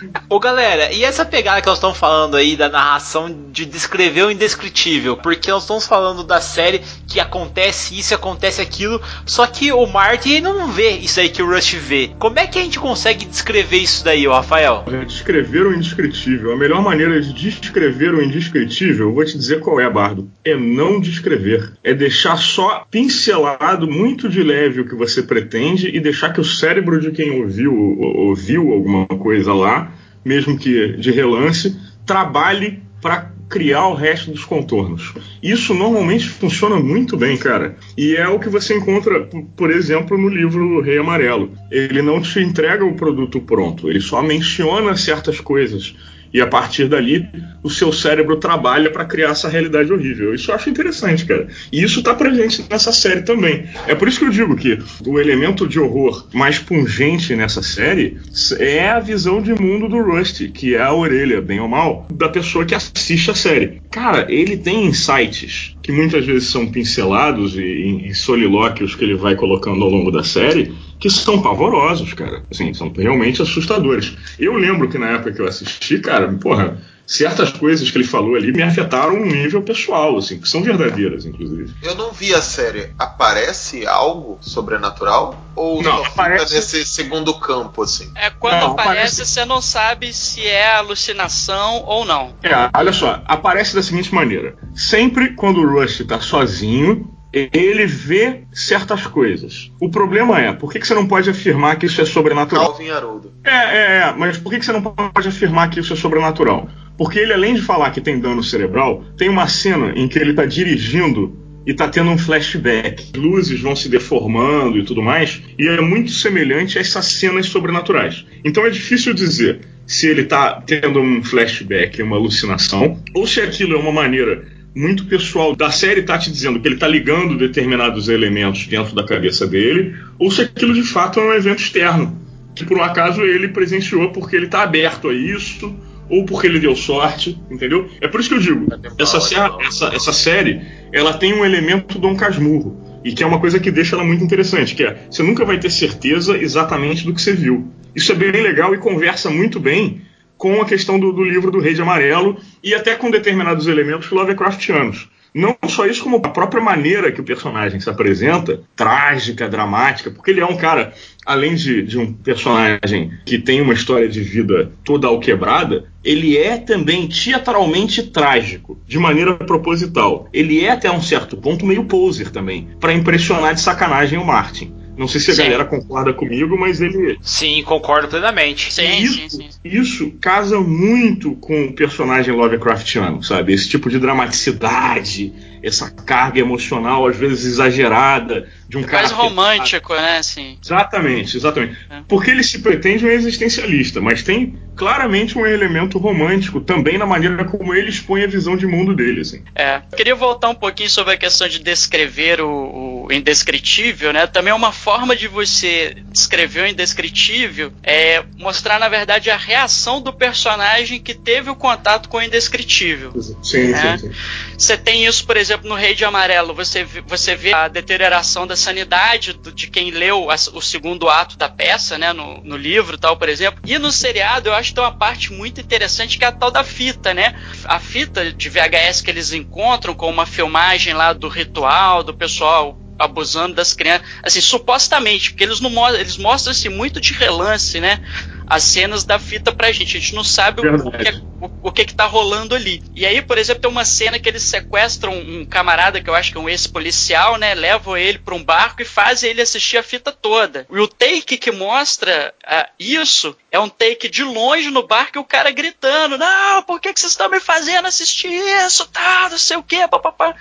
Ô galera, e essa pegada que nós estamos falando aí da narração de descrever o indescritível? Porque nós estamos falando da série que acontece isso, acontece aquilo, só que o ele não vê isso aí que o Rush vê. Como é que a gente consegue descrever isso daí, Rafael? Descrever o indescritível. A melhor maneira de descrever o indescritível, eu vou te dizer qual é, Bardo. É não descrever. É deixar só pincelado, muito de leve o que você pretende e deixar que o cérebro de quem ouviu, ouviu alguma coisa lá, mesmo que de relance, trabalhe para criar o resto dos contornos. Isso normalmente funciona muito bem, cara. E é o que você encontra, por exemplo, no livro Rei Amarelo. Ele não te entrega o produto pronto, ele só menciona certas coisas e a partir dali o seu cérebro trabalha para criar essa realidade horrível. Isso eu acho interessante, cara. E isso está presente nessa série também. É por isso que eu digo que o elemento de horror mais pungente nessa série é a visão de mundo do Rusty, que é a orelha, bem ou mal, da pessoa que assiste a série. Cara, ele tem insights que muitas vezes são pincelados e em solilóquios que ele vai colocando ao longo da série, que são pavorosos, cara. Assim, são realmente assustadores. Eu lembro que na época que eu assisti, cara, porra, certas coisas que ele falou ali me afetaram num nível pessoal, assim, que são verdadeiras, inclusive. Eu não vi a série. Aparece algo sobrenatural? Ou não, só aparece... fica nesse segundo campo, assim? É quando Não, aparece, aparece- você não sabe se é alucinação ou não. É, olha só, aparece da seguinte maneira: sempre quando o Rush tá sozinho, ele vê certas coisas. O problema é, por que, que você não pode afirmar que isso é sobrenatural? Calvin Haroldo. É, é, é, mas por que, que você não pode afirmar que isso é sobrenatural? Porque ele, além de falar que tem dano cerebral, tem uma cena em que ele tá dirigindo e tá tendo um flashback. Luzes vão se deformando e tudo mais, e é muito semelhante a essas cenas sobrenaturais. Então é difícil dizer se ele tá tendo um flashback, uma alucinação, ou se aquilo é uma maneira muito pessoal da série tá te dizendo que ele tá ligando determinados elementos dentro da cabeça dele, ou se aquilo de fato é um evento externo, que por um acaso ele presenciou porque ele tá aberto a isso, ou porque ele deu sorte, entendeu? É por isso que eu digo, essa, essa, essa série, ela tem um elemento Dom Casmurro, e que é uma coisa que deixa ela muito interessante, que é, você nunca vai ter certeza exatamente do que você viu. Isso é bem legal e conversa muito bem com a questão do, do livro do Rei de Amarelo e até com determinados elementos Lovecraftianos. Não só isso, como a própria maneira que o personagem se apresenta, trágica, dramática, porque ele é um cara, além de, de um personagem que tem uma história de vida toda alquebrada, ele é também teatralmente trágico, de maneira proposital. Ele é até um certo ponto meio poser também, para impressionar de sacanagem o Martin. Não sei se a Sim. galera concorda comigo, mas ele, Sim, concordo plenamente. Sim, isso, sim, sim. isso casa muito com o personagem Lovecraftiano, sabe? Esse tipo de dramaticidade, essa carga emocional, às vezes exagerada, de um cara. Quase romântico, né? Assim. Exatamente, exatamente. É. Porque ele se pretende um existencialista, mas tem claramente um elemento romântico também na maneira como ele expõe a visão de mundo dele, assim. É. Queria voltar um pouquinho sobre a questão de descrever o, o indescritível, né? Também uma forma de você descrever o indescritível é mostrar, na verdade, a reação do personagem que teve o contato com o indescritível. Sim, É. sim, sim. Você tem isso, por exemplo, no Rei de Amarelo. Você vê, você vê a deterioração da sanidade do- de quem leu as- o segundo ato da peça, né? No, no livro tal, por exemplo. E no seriado, eu acho que tem uma parte muito interessante que é a tal da fita, né? A fita de VHS que eles encontram com uma filmagem lá do ritual, do pessoal abusando das crianças, assim, supostamente, porque eles não eles mostram assim muito de relance, né? As cenas da fita pra gente, a gente não sabe o, o que, é- o, o que que tá rolando ali. E aí, por exemplo, tem uma cena que eles sequestram um camarada que eu acho que é um ex-policial, né? Levam ele pra um barco e fazem ele assistir a fita toda. E o take que mostra ah, isso é um take de longe no barco e o cara gritando: Não, por que, que vocês estão me fazendo assistir isso? Tá, não sei o que, papapá.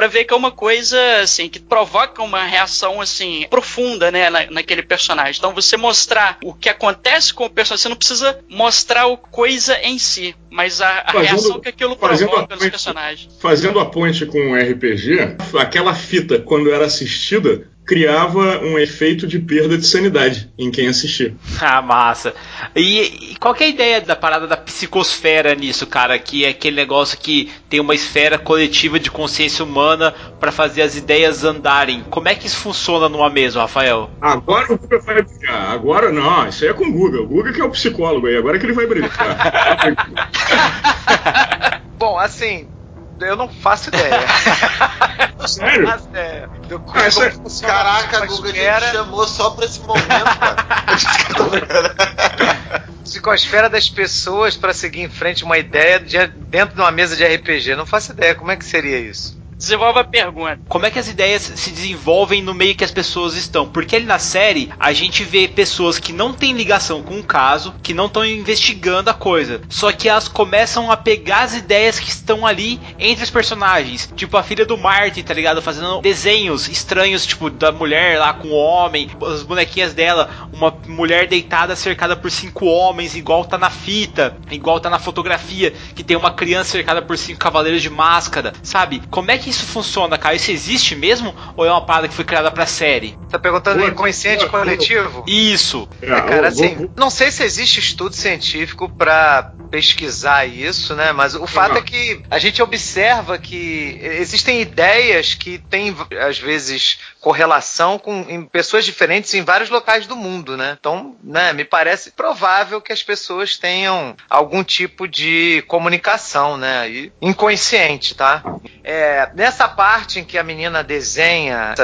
Pra ver que é uma coisa assim que provoca uma reação assim profunda, né, na, naquele personagem. Então você mostrar o que acontece com o personagem, você não precisa mostrar o coisa em si, mas a, a Fazendo- reação que aquilo provoca nos ponte- personagens. Fazendo a ponte com o RPG, aquela fita, quando era assistida, criava um efeito de perda de sanidade em quem assistia. Ah, massa. E, e qual que é a ideia da parada da psicosfera nisso, cara? Que é aquele negócio que tem uma esfera coletiva de consciência humana pra fazer as ideias andarem. Como é que isso funciona numa mesa, Rafael? Agora o Guga vai brilhar. Agora não, isso aí é com o Guga. O Guga que é o psicólogo aí, agora que ele vai brilhar. Bom, assim, eu não faço ideia. Sério? Não faço ideia. Do- Ah, isso é- Caraca, a Guga, a gente chamou só pra esse momento, cara. psicosfera das pessoas para seguir em frente uma ideia de- dentro de uma mesa de RPG. Não faço ideia como é que seria isso. Desenvolve a pergunta. Como é que as ideias se desenvolvem no meio que as pessoas estão? Porque ali na série a gente vê pessoas que não têm ligação com o caso, que não estão investigando a coisa. Só que elas começam a pegar as ideias que estão ali entre os personagens. Tipo a filha do Martin, tá ligado? Fazendo desenhos estranhos, tipo, da mulher lá com o homem, as bonequinhas dela, uma mulher deitada cercada por cinco homens, igual tá na fita, igual tá na fotografia, que tem uma criança cercada por cinco cavaleiros de máscara, sabe? Como é que isso funciona, cara? Isso existe mesmo? Ou é uma parada que foi criada pra série? Tá perguntando inconsciente coletivo? Isso! É, É, cara, assim, não sei se existe estudo científico pra pesquisar isso, né? Mas o fato Não. é que a gente observa que existem ideias que têm, às vezes, correlação com em pessoas diferentes em vários locais do mundo, né? Então, né, me parece provável que as pessoas tenham algum tipo de comunicação, né? E inconsciente, tá? É, nessa parte em que a menina desenha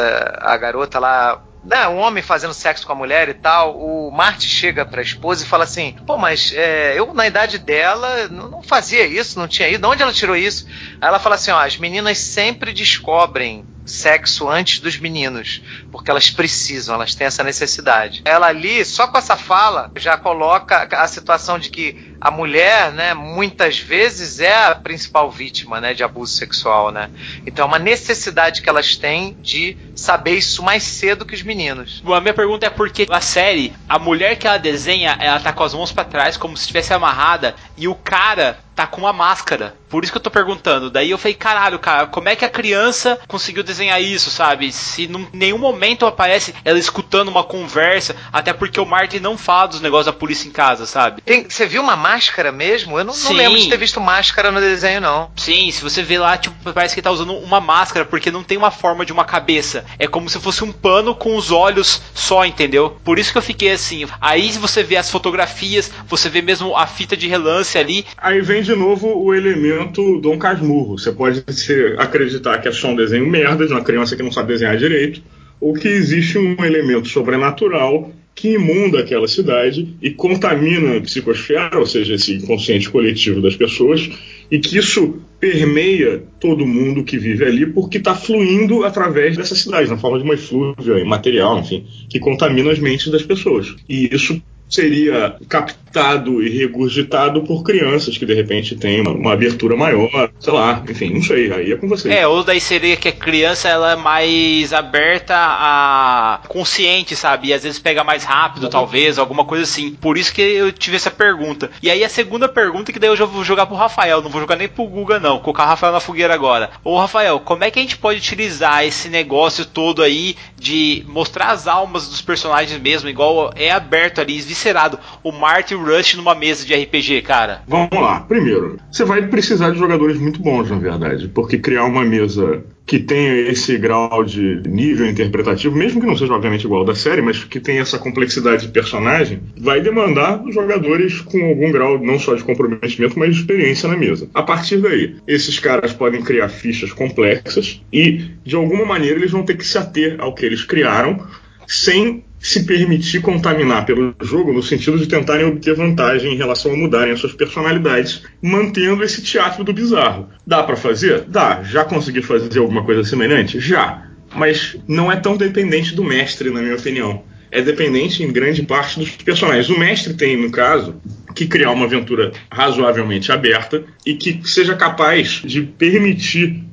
a garota lá né, um homem fazendo sexo com a mulher e tal, o Marty chega pra esposa e fala assim: pô, mas é, eu na idade dela não fazia isso, não tinha ido, de onde ela tirou isso? Aí ela fala assim: ó, as meninas sempre descobrem sexo antes dos meninos, porque elas precisam, elas têm essa necessidade. Ela ali, só com essa fala, já coloca a situação de que a mulher, né, muitas vezes é a principal vítima, né, de abuso sexual, né? Então é uma necessidade que elas têm de saber isso mais cedo que os meninos. A minha pergunta é porque a série, a mulher que ela desenha, ela tá com as mãos pra trás, como se estivesse amarrada, e o cara tá com uma máscara. Por isso que eu tô perguntando. Daí eu falei, caralho, cara, como é que a criança conseguiu desenhar isso, sabe? Se em nenhum momento aparece ela escutando uma conversa, até porque o Martin não fala dos negócios da polícia em casa, sabe? Tem- você viu uma máscara mesmo? Eu não, não lembro de ter visto máscara no desenho, não. Sim, se você vê lá, tipo, parece que ele tá usando uma máscara, porque não tem uma forma de uma cabeça. É como se fosse um pano com os olhos só, entendeu? Por isso que eu fiquei assim. Aí se você vê as fotografias, você vê mesmo a fita de relance ali. Aí vem de novo o elemento Dom Casmurro. Você pode se acreditar que é só um desenho merda de uma criança que não sabe desenhar direito, ou que existe um elemento sobrenatural que imunda aquela cidade e contamina a psicosfera, ou seja, esse inconsciente coletivo das pessoas, e que isso permeia todo mundo que vive ali porque está fluindo através dessa cidade, na forma de uma eflúvia material, enfim, que contamina as mentes das pessoas. E isso seria captado e regurgitado por crianças que de repente têm uma, uma abertura maior, sei lá, enfim, não sei, aí é com vocês. É, ou daí seria que a criança ela é mais aberta a consciente, sabe? E às vezes pega mais rápido, talvez, alguma coisa assim. Por isso que eu tive essa pergunta. E aí a segunda pergunta, que daí eu já vou jogar pro Rafael, não vou jogar nem pro Guga, não. Colocar o Rafael na fogueira agora. Ô Rafael, como é que a gente pode utilizar esse negócio todo aí de mostrar as almas dos personagens mesmo, igual é aberto ali, viscerado, o Marty Rush numa mesa de RPG, cara? Vamos lá. Primeiro, você vai precisar de jogadores muito bons, na verdade, porque criar uma mesa que tenha esse grau de nível interpretativo, mesmo que não seja obviamente igual da série, mas que tenha essa complexidade de personagem, vai demandar jogadores com algum grau não só de comprometimento, mas de experiência na mesa. A partir daí, esses caras podem criar fichas complexas e, de alguma maneira, eles vão ter que se ater ao que eles criaram sem se permitir contaminar pelo jogo no sentido de tentarem obter vantagem em relação a mudarem as suas personalidades, mantendo esse teatro do bizarro. Dá pra fazer? Dá. Já consegui fazer alguma coisa semelhante? Já. Mas não é tão dependente do mestre, na minha opinião. É dependente em grande parte dos personagens. O mestre tem, no caso, que criar uma aventura razoavelmente aberta e que seja capaz de permitir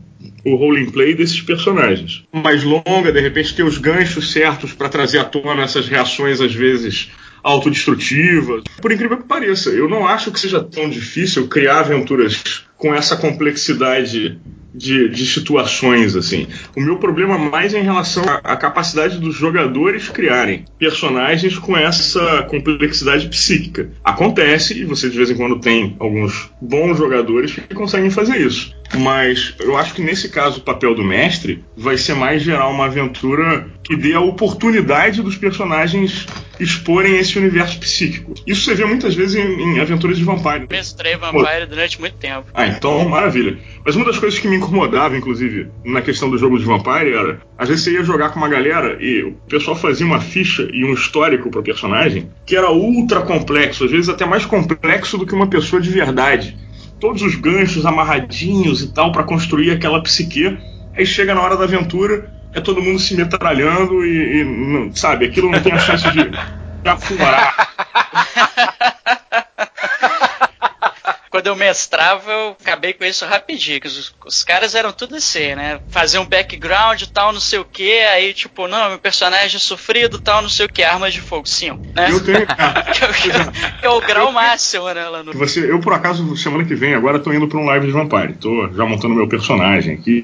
o role play desses personagens. Mais longa, de repente ter os ganchos certos para trazer à tona essas reações às vezes autodestrutivas. Por incrível que pareça, eu não acho que seja tão difícil criar aventuras com essa complexidade de, de situações assim. O meu problema mais é em relação à, à capacidade dos jogadores criarem personagens com essa complexidade psíquica. Acontece e você de vez em quando tem alguns bons jogadores que conseguem fazer isso. Mas eu acho que nesse caso o papel do mestre vai ser mais gerar uma aventura que dê a oportunidade dos personagens exporem esse universo psíquico. Isso você vê muitas vezes em, em aventuras de Vampire. Mestrei Vampire durante muito tempo. Ah, então maravilha. Mas uma das coisas que me incomodava, inclusive, na questão do jogo de Vampire era, às vezes você ia jogar com uma galera e o pessoal fazia uma ficha e um histórico pro personagem que era ultra complexo, às vezes até mais complexo do que uma pessoa de verdade. Todos os ganchos amarradinhos e tal para construir aquela psique Aí chega na hora da aventura, é todo mundo se metralhando e, e não- sabe, aquilo não tem a chance de, de aflorar. Quando eu mestrava, eu acabei com isso rapidinho. que Os, os caras eram tudo assim, né? Fazer um background e tal, não sei o que. Aí, tipo, não, meu personagem é sofrido tal, não sei o que. Armas de fogo, sim. Né? Eu tenho. que é o grau máximo, né? Lá no... Você, eu, por acaso, semana que vem, agora tô indo pra um live de Vampire. Tô já montando meu personagem aqui.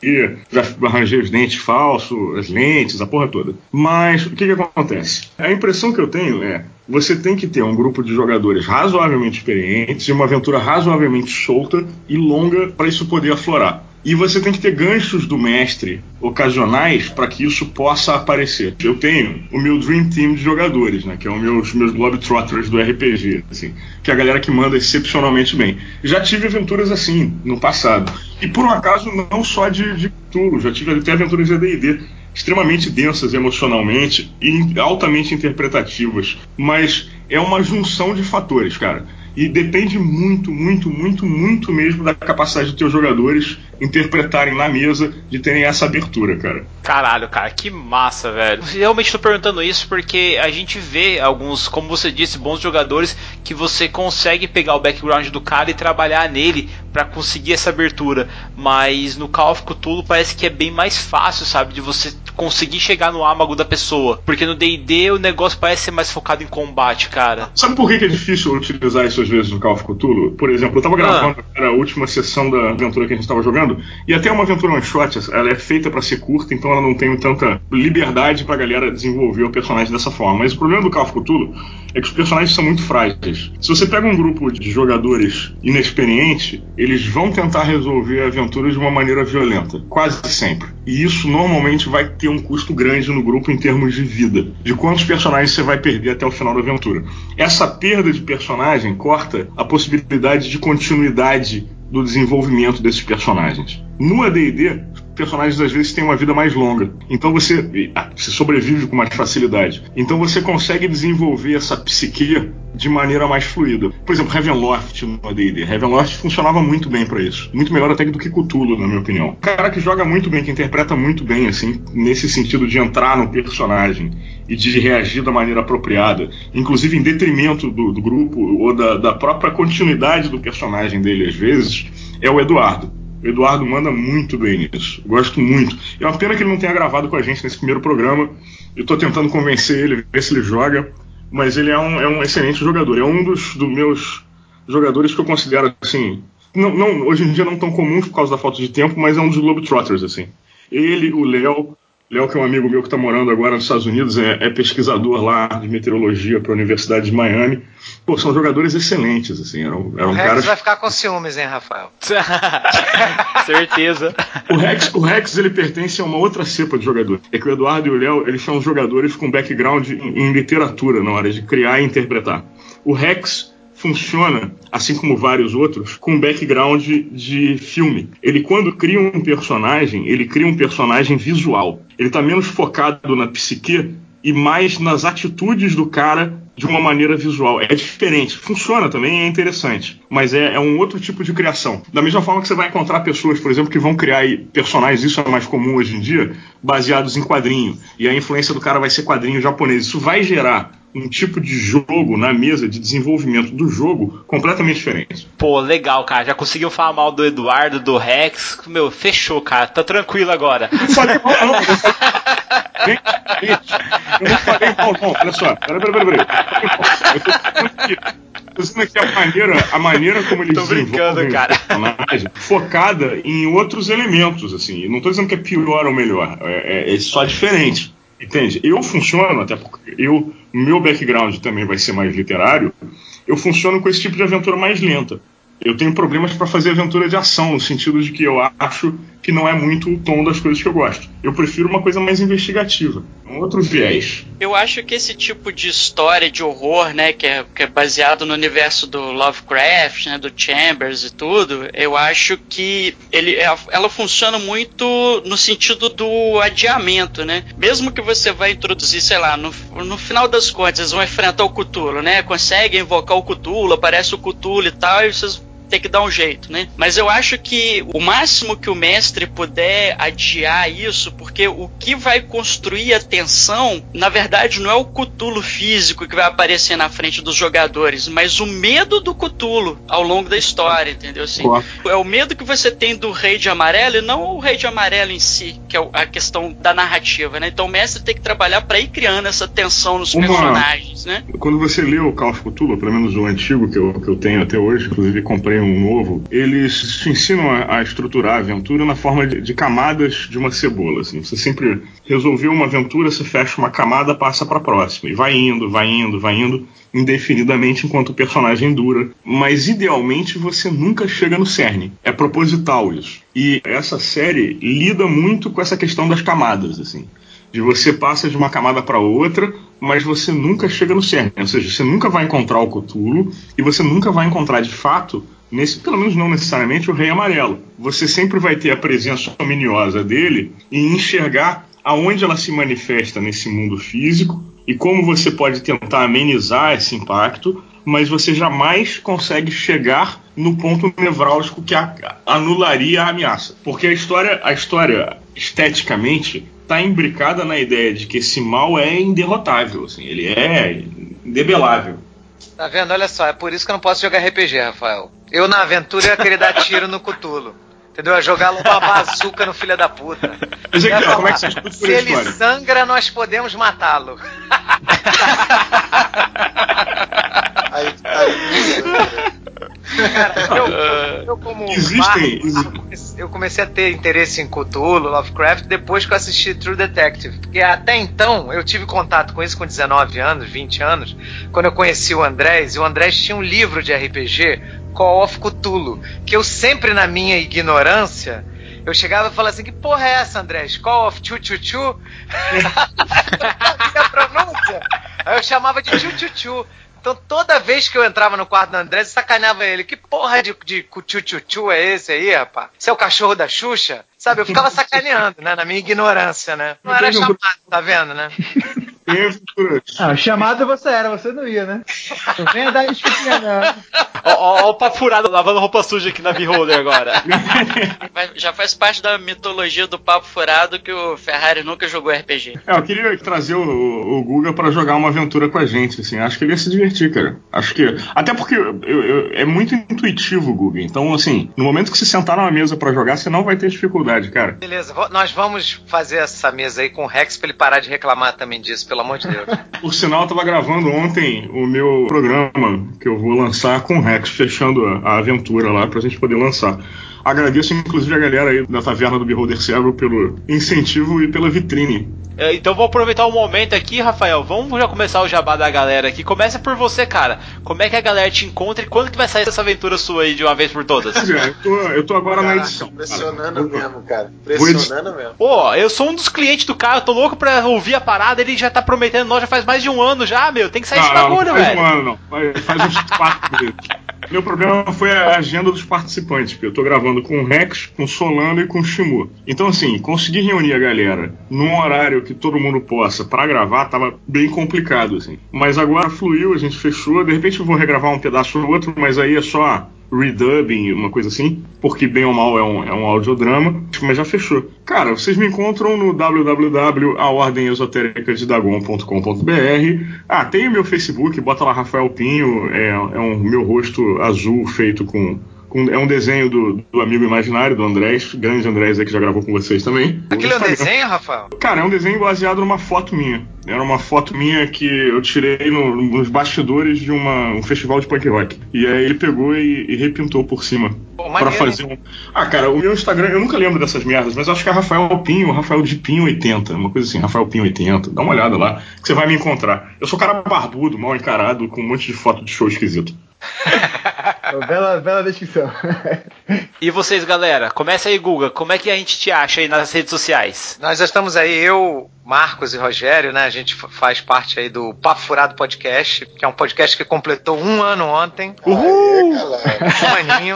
Já arranjei os dentes falsos, as lentes, a porra toda. Mas o que que acontece? A impressão que eu tenho é. Você tem que ter um grupo de jogadores razoavelmente experientes e uma aventura razoavelmente solta e longa para isso poder aflorar. E você tem que ter ganchos do mestre ocasionais para que isso possa aparecer. Eu tenho o meu Dream Team de jogadores, né, que é os meus, meus Globetrotters do RPG, assim, que é a galera que manda excepcionalmente bem. Já tive aventuras assim no passado. E por um acaso, não só de, de já tive até aventuras de AD&D extremamente densas emocionalmente e altamente interpretativas, mas é uma junção de fatores, cara. E depende muito, muito, muito, muito mesmo da capacidade dos teus jogadores interpretarem na mesa, de terem essa abertura, cara. Caralho, cara, que massa, velho. Realmente tô perguntando isso porque a gente vê alguns, como você disse, bons jogadores que você consegue pegar o background do cara e trabalhar nele para conseguir essa abertura. Mas no Call of Cthulhu parece que é bem mais fácil, sabe, de você conseguir chegar no âmago da pessoa. Porque no D&D o negócio parece ser mais focado em combate, cara. Sabe por que é difícil utilizar isso às vezes no Call of Cthulhu? Por exemplo, eu tava gravando era a última sessão da aventura que a gente tava jogando, e até uma aventura one shot, ela é feita para ser curta, então ela não tem tanta liberdade pra galera desenvolver o personagem dessa forma. Mas o problema do Call of Cthulhu é que os personagens são muito frágeis. Se você pega um grupo de jogadores inexperiente, eles vão tentar resolver a aventura de uma maneira violenta, quase sempre. E isso normalmente vai ter um custo grande no grupo em termos de vida, de quantos personagens você vai perder até o final da aventura. Essa perda de personagem corta a possibilidade de continuidade do desenvolvimento desses personagens. No AD&D, personagens às vezes têm uma vida mais longa. Então você, ah, você sobrevive com mais facilidade. Então você consegue desenvolver essa psique de maneira mais fluida. Por exemplo, Ravenloft no AD&D. Ravenloft funcionava muito bem para isso. Muito melhor até do que Cthulhu, na minha opinião. Um cara que joga muito bem, que interpreta muito bem, assim, nesse sentido de entrar no personagem e de reagir da maneira apropriada, inclusive em detrimento do, do grupo ou da, da própria continuidade do personagem dele, às vezes, é o Eduardo. O Eduardo manda muito bem nisso. Gosto muito. É uma pena que ele não tenha gravado com a gente nesse primeiro programa. Eu tô tentando convencer ele, ver se ele joga. Mas ele é um, é um excelente jogador. É um dos, dos meus jogadores que eu considero assim. Não, não, hoje em dia não tão comuns por causa da falta de tempo, mas é um dos Globetrotters, assim. Ele, o Léo. Léo, que é um amigo meu que está morando agora nos Estados Unidos, é, é pesquisador lá de meteorologia para a Universidade de Miami. Pô, são jogadores excelentes, assim. Eram, eram o Rex caras... vai ficar com ciúmes, hein, Rafael? Certeza. O Rex, o Rex, ele pertence a uma outra cepa de jogador. É que o Eduardo e o Léo, eles são jogadores com background em, em literatura na hora de criar e interpretar. O Rex funciona, assim como vários outros, com background de filme. Ele, quando cria um personagem, ele cria um personagem visual. Ele está menos focado na psique e mais nas atitudes do cara de uma maneira visual. É diferente. Funciona também, é interessante. Mas é, é, um outro tipo de criação. Da mesma forma que você vai encontrar pessoas, por exemplo, que vão criar personagens, isso é mais comum hoje em dia, baseados em quadrinho. E a influência do cara vai ser quadrinho japonês. Isso vai gerar um tipo de jogo na mesa de desenvolvimento do jogo completamente diferente. Pô, legal, cara. Já conseguiu falar mal do Eduardo, do Rex. Meu, fechou, cara. Tá tranquilo agora. Não falei mal, não. Gente, eu não falei mal, não. Olha só. Peraí, peraí, peraí. Eu tô dizendo que a maneira, a maneira como eles tô brincando, cara. focada em outros elementos, assim. Eu não tô dizendo que é pior ou melhor. É, é, é só diferente. Entende? Eu funciono, até porque eu, meu background também vai ser mais literário, eu funciono com esse tipo de aventura mais lenta. Eu tenho problemas para fazer aventura de ação, no sentido de que eu acho que não é muito o tom das coisas que eu gosto. Eu prefiro uma coisa mais investigativa, um outro viés. Eu acho que esse tipo de história de horror, né, que é, que é baseado no universo do Lovecraft, né, do Chambers e tudo, eu acho que ele, ela funciona muito no sentido do adiamento, né? Mesmo que você vai introduzir, sei lá, no, no final das contas, eles vão enfrentar o Cthulhu, né? Conseguem invocar o Cthulhu, aparece o Cthulhu e tal, e vocês ter que dar um jeito, né? Mas eu acho que o máximo que o mestre puder adiar isso, porque o que vai construir a tensão, na verdade, não é o cutulo físico que vai aparecer na frente dos jogadores, mas o medo do cutulo ao longo da história, entendeu? Assim, é o medo que você tem do rei de amarelo e não o rei de amarelo em si, que é a questão da narrativa, né? Então o mestre tem que trabalhar para ir criando essa tensão nos Uma- personagens, né? Quando você lê o Call of Cthulhu, pelo menos o antigo que eu, que eu tenho até hoje, inclusive comprei um novo, eles te ensinam a, a estruturar a aventura na forma de, de camadas de uma cebola. Assim. Você sempre resolveu uma aventura, você fecha uma camada, passa para a próxima. E vai indo, vai indo, vai indo indefinidamente enquanto o personagem dura. Mas idealmente você nunca chega no cerne. É proposital isso. E essa série lida muito com essa questão das camadas, assim de você passa de uma camada para outra, mas você nunca chega no cerne. Ou seja, você nunca vai encontrar o Cthulhu e você nunca vai encontrar de fato, nesse, pelo menos não necessariamente, o Rei Amarelo. Você sempre vai ter a presença ominiosa dele e enxergar aonde ela se manifesta nesse mundo físico e como você pode tentar amenizar esse impacto, mas você jamais consegue chegar no ponto nevrálgico que anularia a ameaça. Porque a história, a história esteticamente está imbricada na ideia de que esse mal é inderrotável, assim, ele é indebelável. Tá vendo? Olha só, é por isso que eu não posso jogar RPG, Rafael. Eu na aventura ia querer dar tiro no cutulo. Entendeu? Ia jogar uma bazuca no filho da puta. Mas é falar, como é que você Se ele sangra, nós podemos matá-lo. Aí, aí, Cara, eu, eu, eu como Existem- eu comecei a ter interesse em Cthulhu, Lovecraft, depois que eu assisti True Detective. Porque até então eu tive contato com isso com 19 anos, 20 anos, quando eu conheci o Andrés, e o Andrés tinha um livro de RPG, Call of Cthulhu, que eu sempre, na minha ignorância, eu chegava e falava assim: que porra é essa, Andrés? Call of Chu Chu Chu? a pronúncia. Aí eu chamava de Chu Chu Chu. Então toda vez que eu entrava no quarto do André, eu sacaneava ele. Que porra de, de chu chu chu é esse aí, rapaz? Você é o cachorro da Xuxa? Sabe, eu ficava sacaneando, né? Na minha ignorância, né? Não era chamado, tá vendo, né? Aventuras. Ah, chamado você era, você não ia, né? Não venha dar desculpinha, não. Ó, ó, ó o papo furado lavando roupa suja aqui na B-Roller agora. Já faz parte da mitologia do papo furado que o Ferrari nunca jogou RPG. É, eu queria trazer o, o Guga pra jogar uma aventura com a gente, assim. Acho que ele ia se divertir, cara. Acho que. Até porque eu- eu- é muito intuitivo o Guga. Então, assim, no momento que você sentar numa mesa pra jogar, você não vai ter dificuldade, cara. Beleza, nós vamos fazer essa mesa aí com o Rex pra ele parar de reclamar também disso, pelo amor de Deus. Por sinal, eu tava gravando ontem o meu programa que eu vou lançar com o Rex, fechando a aventura lá pra gente poder lançar. Agradeço, inclusive, a galera aí da Taverna do Beholder Cego pelo incentivo e pela vitrine. É, Então vou aproveitar o momento aqui, Rafael. Vamos já começar o jabá da galera aqui. Começa por você, cara. Como é que a galera te encontra e quando que vai sair essa aventura sua aí de uma vez por todas? É, eu tô, eu tô agora na edição. Impressionando cara. mesmo, cara. Impressionando mesmo. Pô, eu sou um dos clientes do cara, eu tô louco pra ouvir a parada, ele já tá prometendo nós já faz mais de um ano já, meu. Tem que sair esse Não, não, bagulho, não faz velho. um ano, não. Faz- Faz uns quatro meses. Meu problema foi a agenda dos participantes, porque eu tô gravando com o Rex, com o Solano e com o Shimu. Então, assim, conseguir reunir a galera num horário que todo mundo possa pra gravar tava bem complicado, assim. Mas agora fluiu, a gente fechou. De repente eu vou regravar um pedaço ou outro, mas aí é só redubbing, uma coisa assim, porque bem ou mal é um, é um audiodrama, mas já fechou. Cara, vocês me encontram no www.aordemesotericadedagon.com.br. Ah, tem o meu Facebook, bota lá Rafael Pinho, é, é um meu rosto azul feito com. É um desenho do, do amigo imaginário, do Andrés, grande Andrés aí que já gravou com vocês também. Aquilo é um desenho, Rafael? Cara, é um desenho baseado numa foto minha. Era uma foto minha que eu tirei no- nos bastidores de uma- um festival de punk rock. E aí ele pegou e, e repintou por cima. Maneiro, fazer um. Ah, cara, o meu Instagram, eu nunca lembro dessas merdas, mas eu acho que é Rafael Pinho, Rafael de Pinho 80, uma coisa assim, Rafael Pinho 80. Dá uma olhada lá, que você vai me encontrar. Eu sou cara barbudo, mal encarado, com um monte de foto de show esquisito. Bela, bela descrição. E vocês, galera? Começa aí, Guga. Como é que a gente te acha aí nas redes sociais? Nós já estamos aí, eu, Marcos e Rogério, né? A gente fa- faz parte aí do Papo Furado Podcast, que é um podcast que completou um ano ontem. Aê, galera. Um aninho.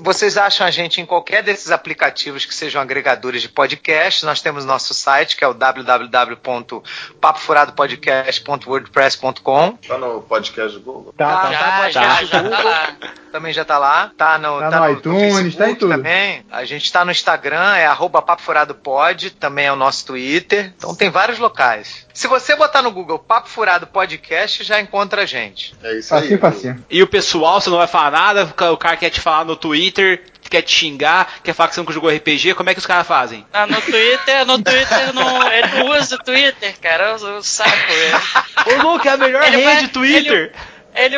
Vocês acham a gente em qualquer desses aplicativos que sejam agregadores de podcast. Nós temos nosso site, que é o www.papofuradopodcast.wordpress.com. Tá no podcast do Google. Tá, tá, Já, tá, já, tá. já tá lá. Também já tá lá. Tá no, Tá no iTunes, Facebook tá em tudo. Também. A gente tá no Instagram, é arroba Papo Furado Pod, também é o nosso Twitter. Então tem vários locais. Se você botar no Google Papo Furado Podcast, já encontra a gente. É isso Facinho, aí. facinho. E o pessoal, você não vai falar nada, o ca- o cara quer te falar no Twitter, quer te xingar, quer falar que você nunca jogou RPG, como é que os caras fazem? Ah, no Twitter, no Twitter não, ele não usa o Twitter, cara. Eu, eu saco ele. Ô, Luke, é a melhor Ele rede vai- Twitter! Ele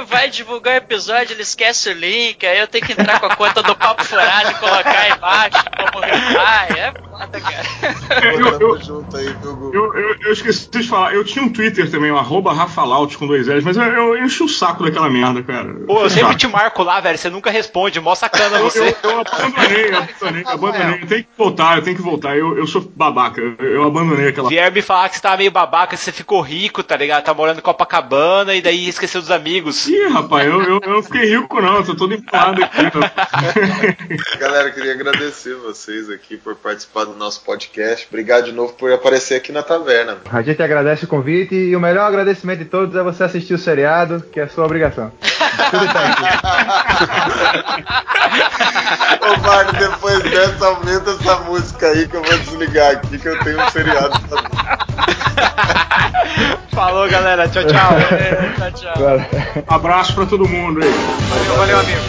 vai divulgar o episódio, ele esquece o link, aí eu tenho que entrar com a conta do Papo Furado e colocar embaixo como reply. É cara. Eu, eu, junto aí, viu, Gu? eu, eu, eu esqueci de falar, eu tinha um Twitter também, o arroba Rafalaut com dois L's, mas eu, eu enchi o saco daquela merda, cara. Pô, eu sempre te marco lá, velho, você nunca responde, mó sacana você. eu, eu abandonei, eu abandonei, eu abandonei. Eu tenho que voltar, eu tenho que voltar. Eu, eu sou babaca, eu, eu abandonei aquela. Vier me falar que você tava meio babaca, que você ficou rico, tá ligado? Tá morando em Copacabana e daí esqueceu dos amigos. Ih, rapaz, eu, eu, eu não fiquei rico, não, eu tô todo empolado aqui. Galera, queria agradecer vocês aqui por participar do nosso podcast. Obrigado de novo por aparecer aqui na taverna. A gente agradece o convite e o melhor agradecimento de todos é você assistir o seriado, que é sua obrigação. Tudo tá aqui. Ô, Marco, depois dessa, aumenta essa música aí que eu vou desligar aqui, que eu tenho um seriado pra Falou, galera. Tchau, tchau. Tchau, tchau. Abraço pra todo mundo aí. Valeu, valeu, amigo.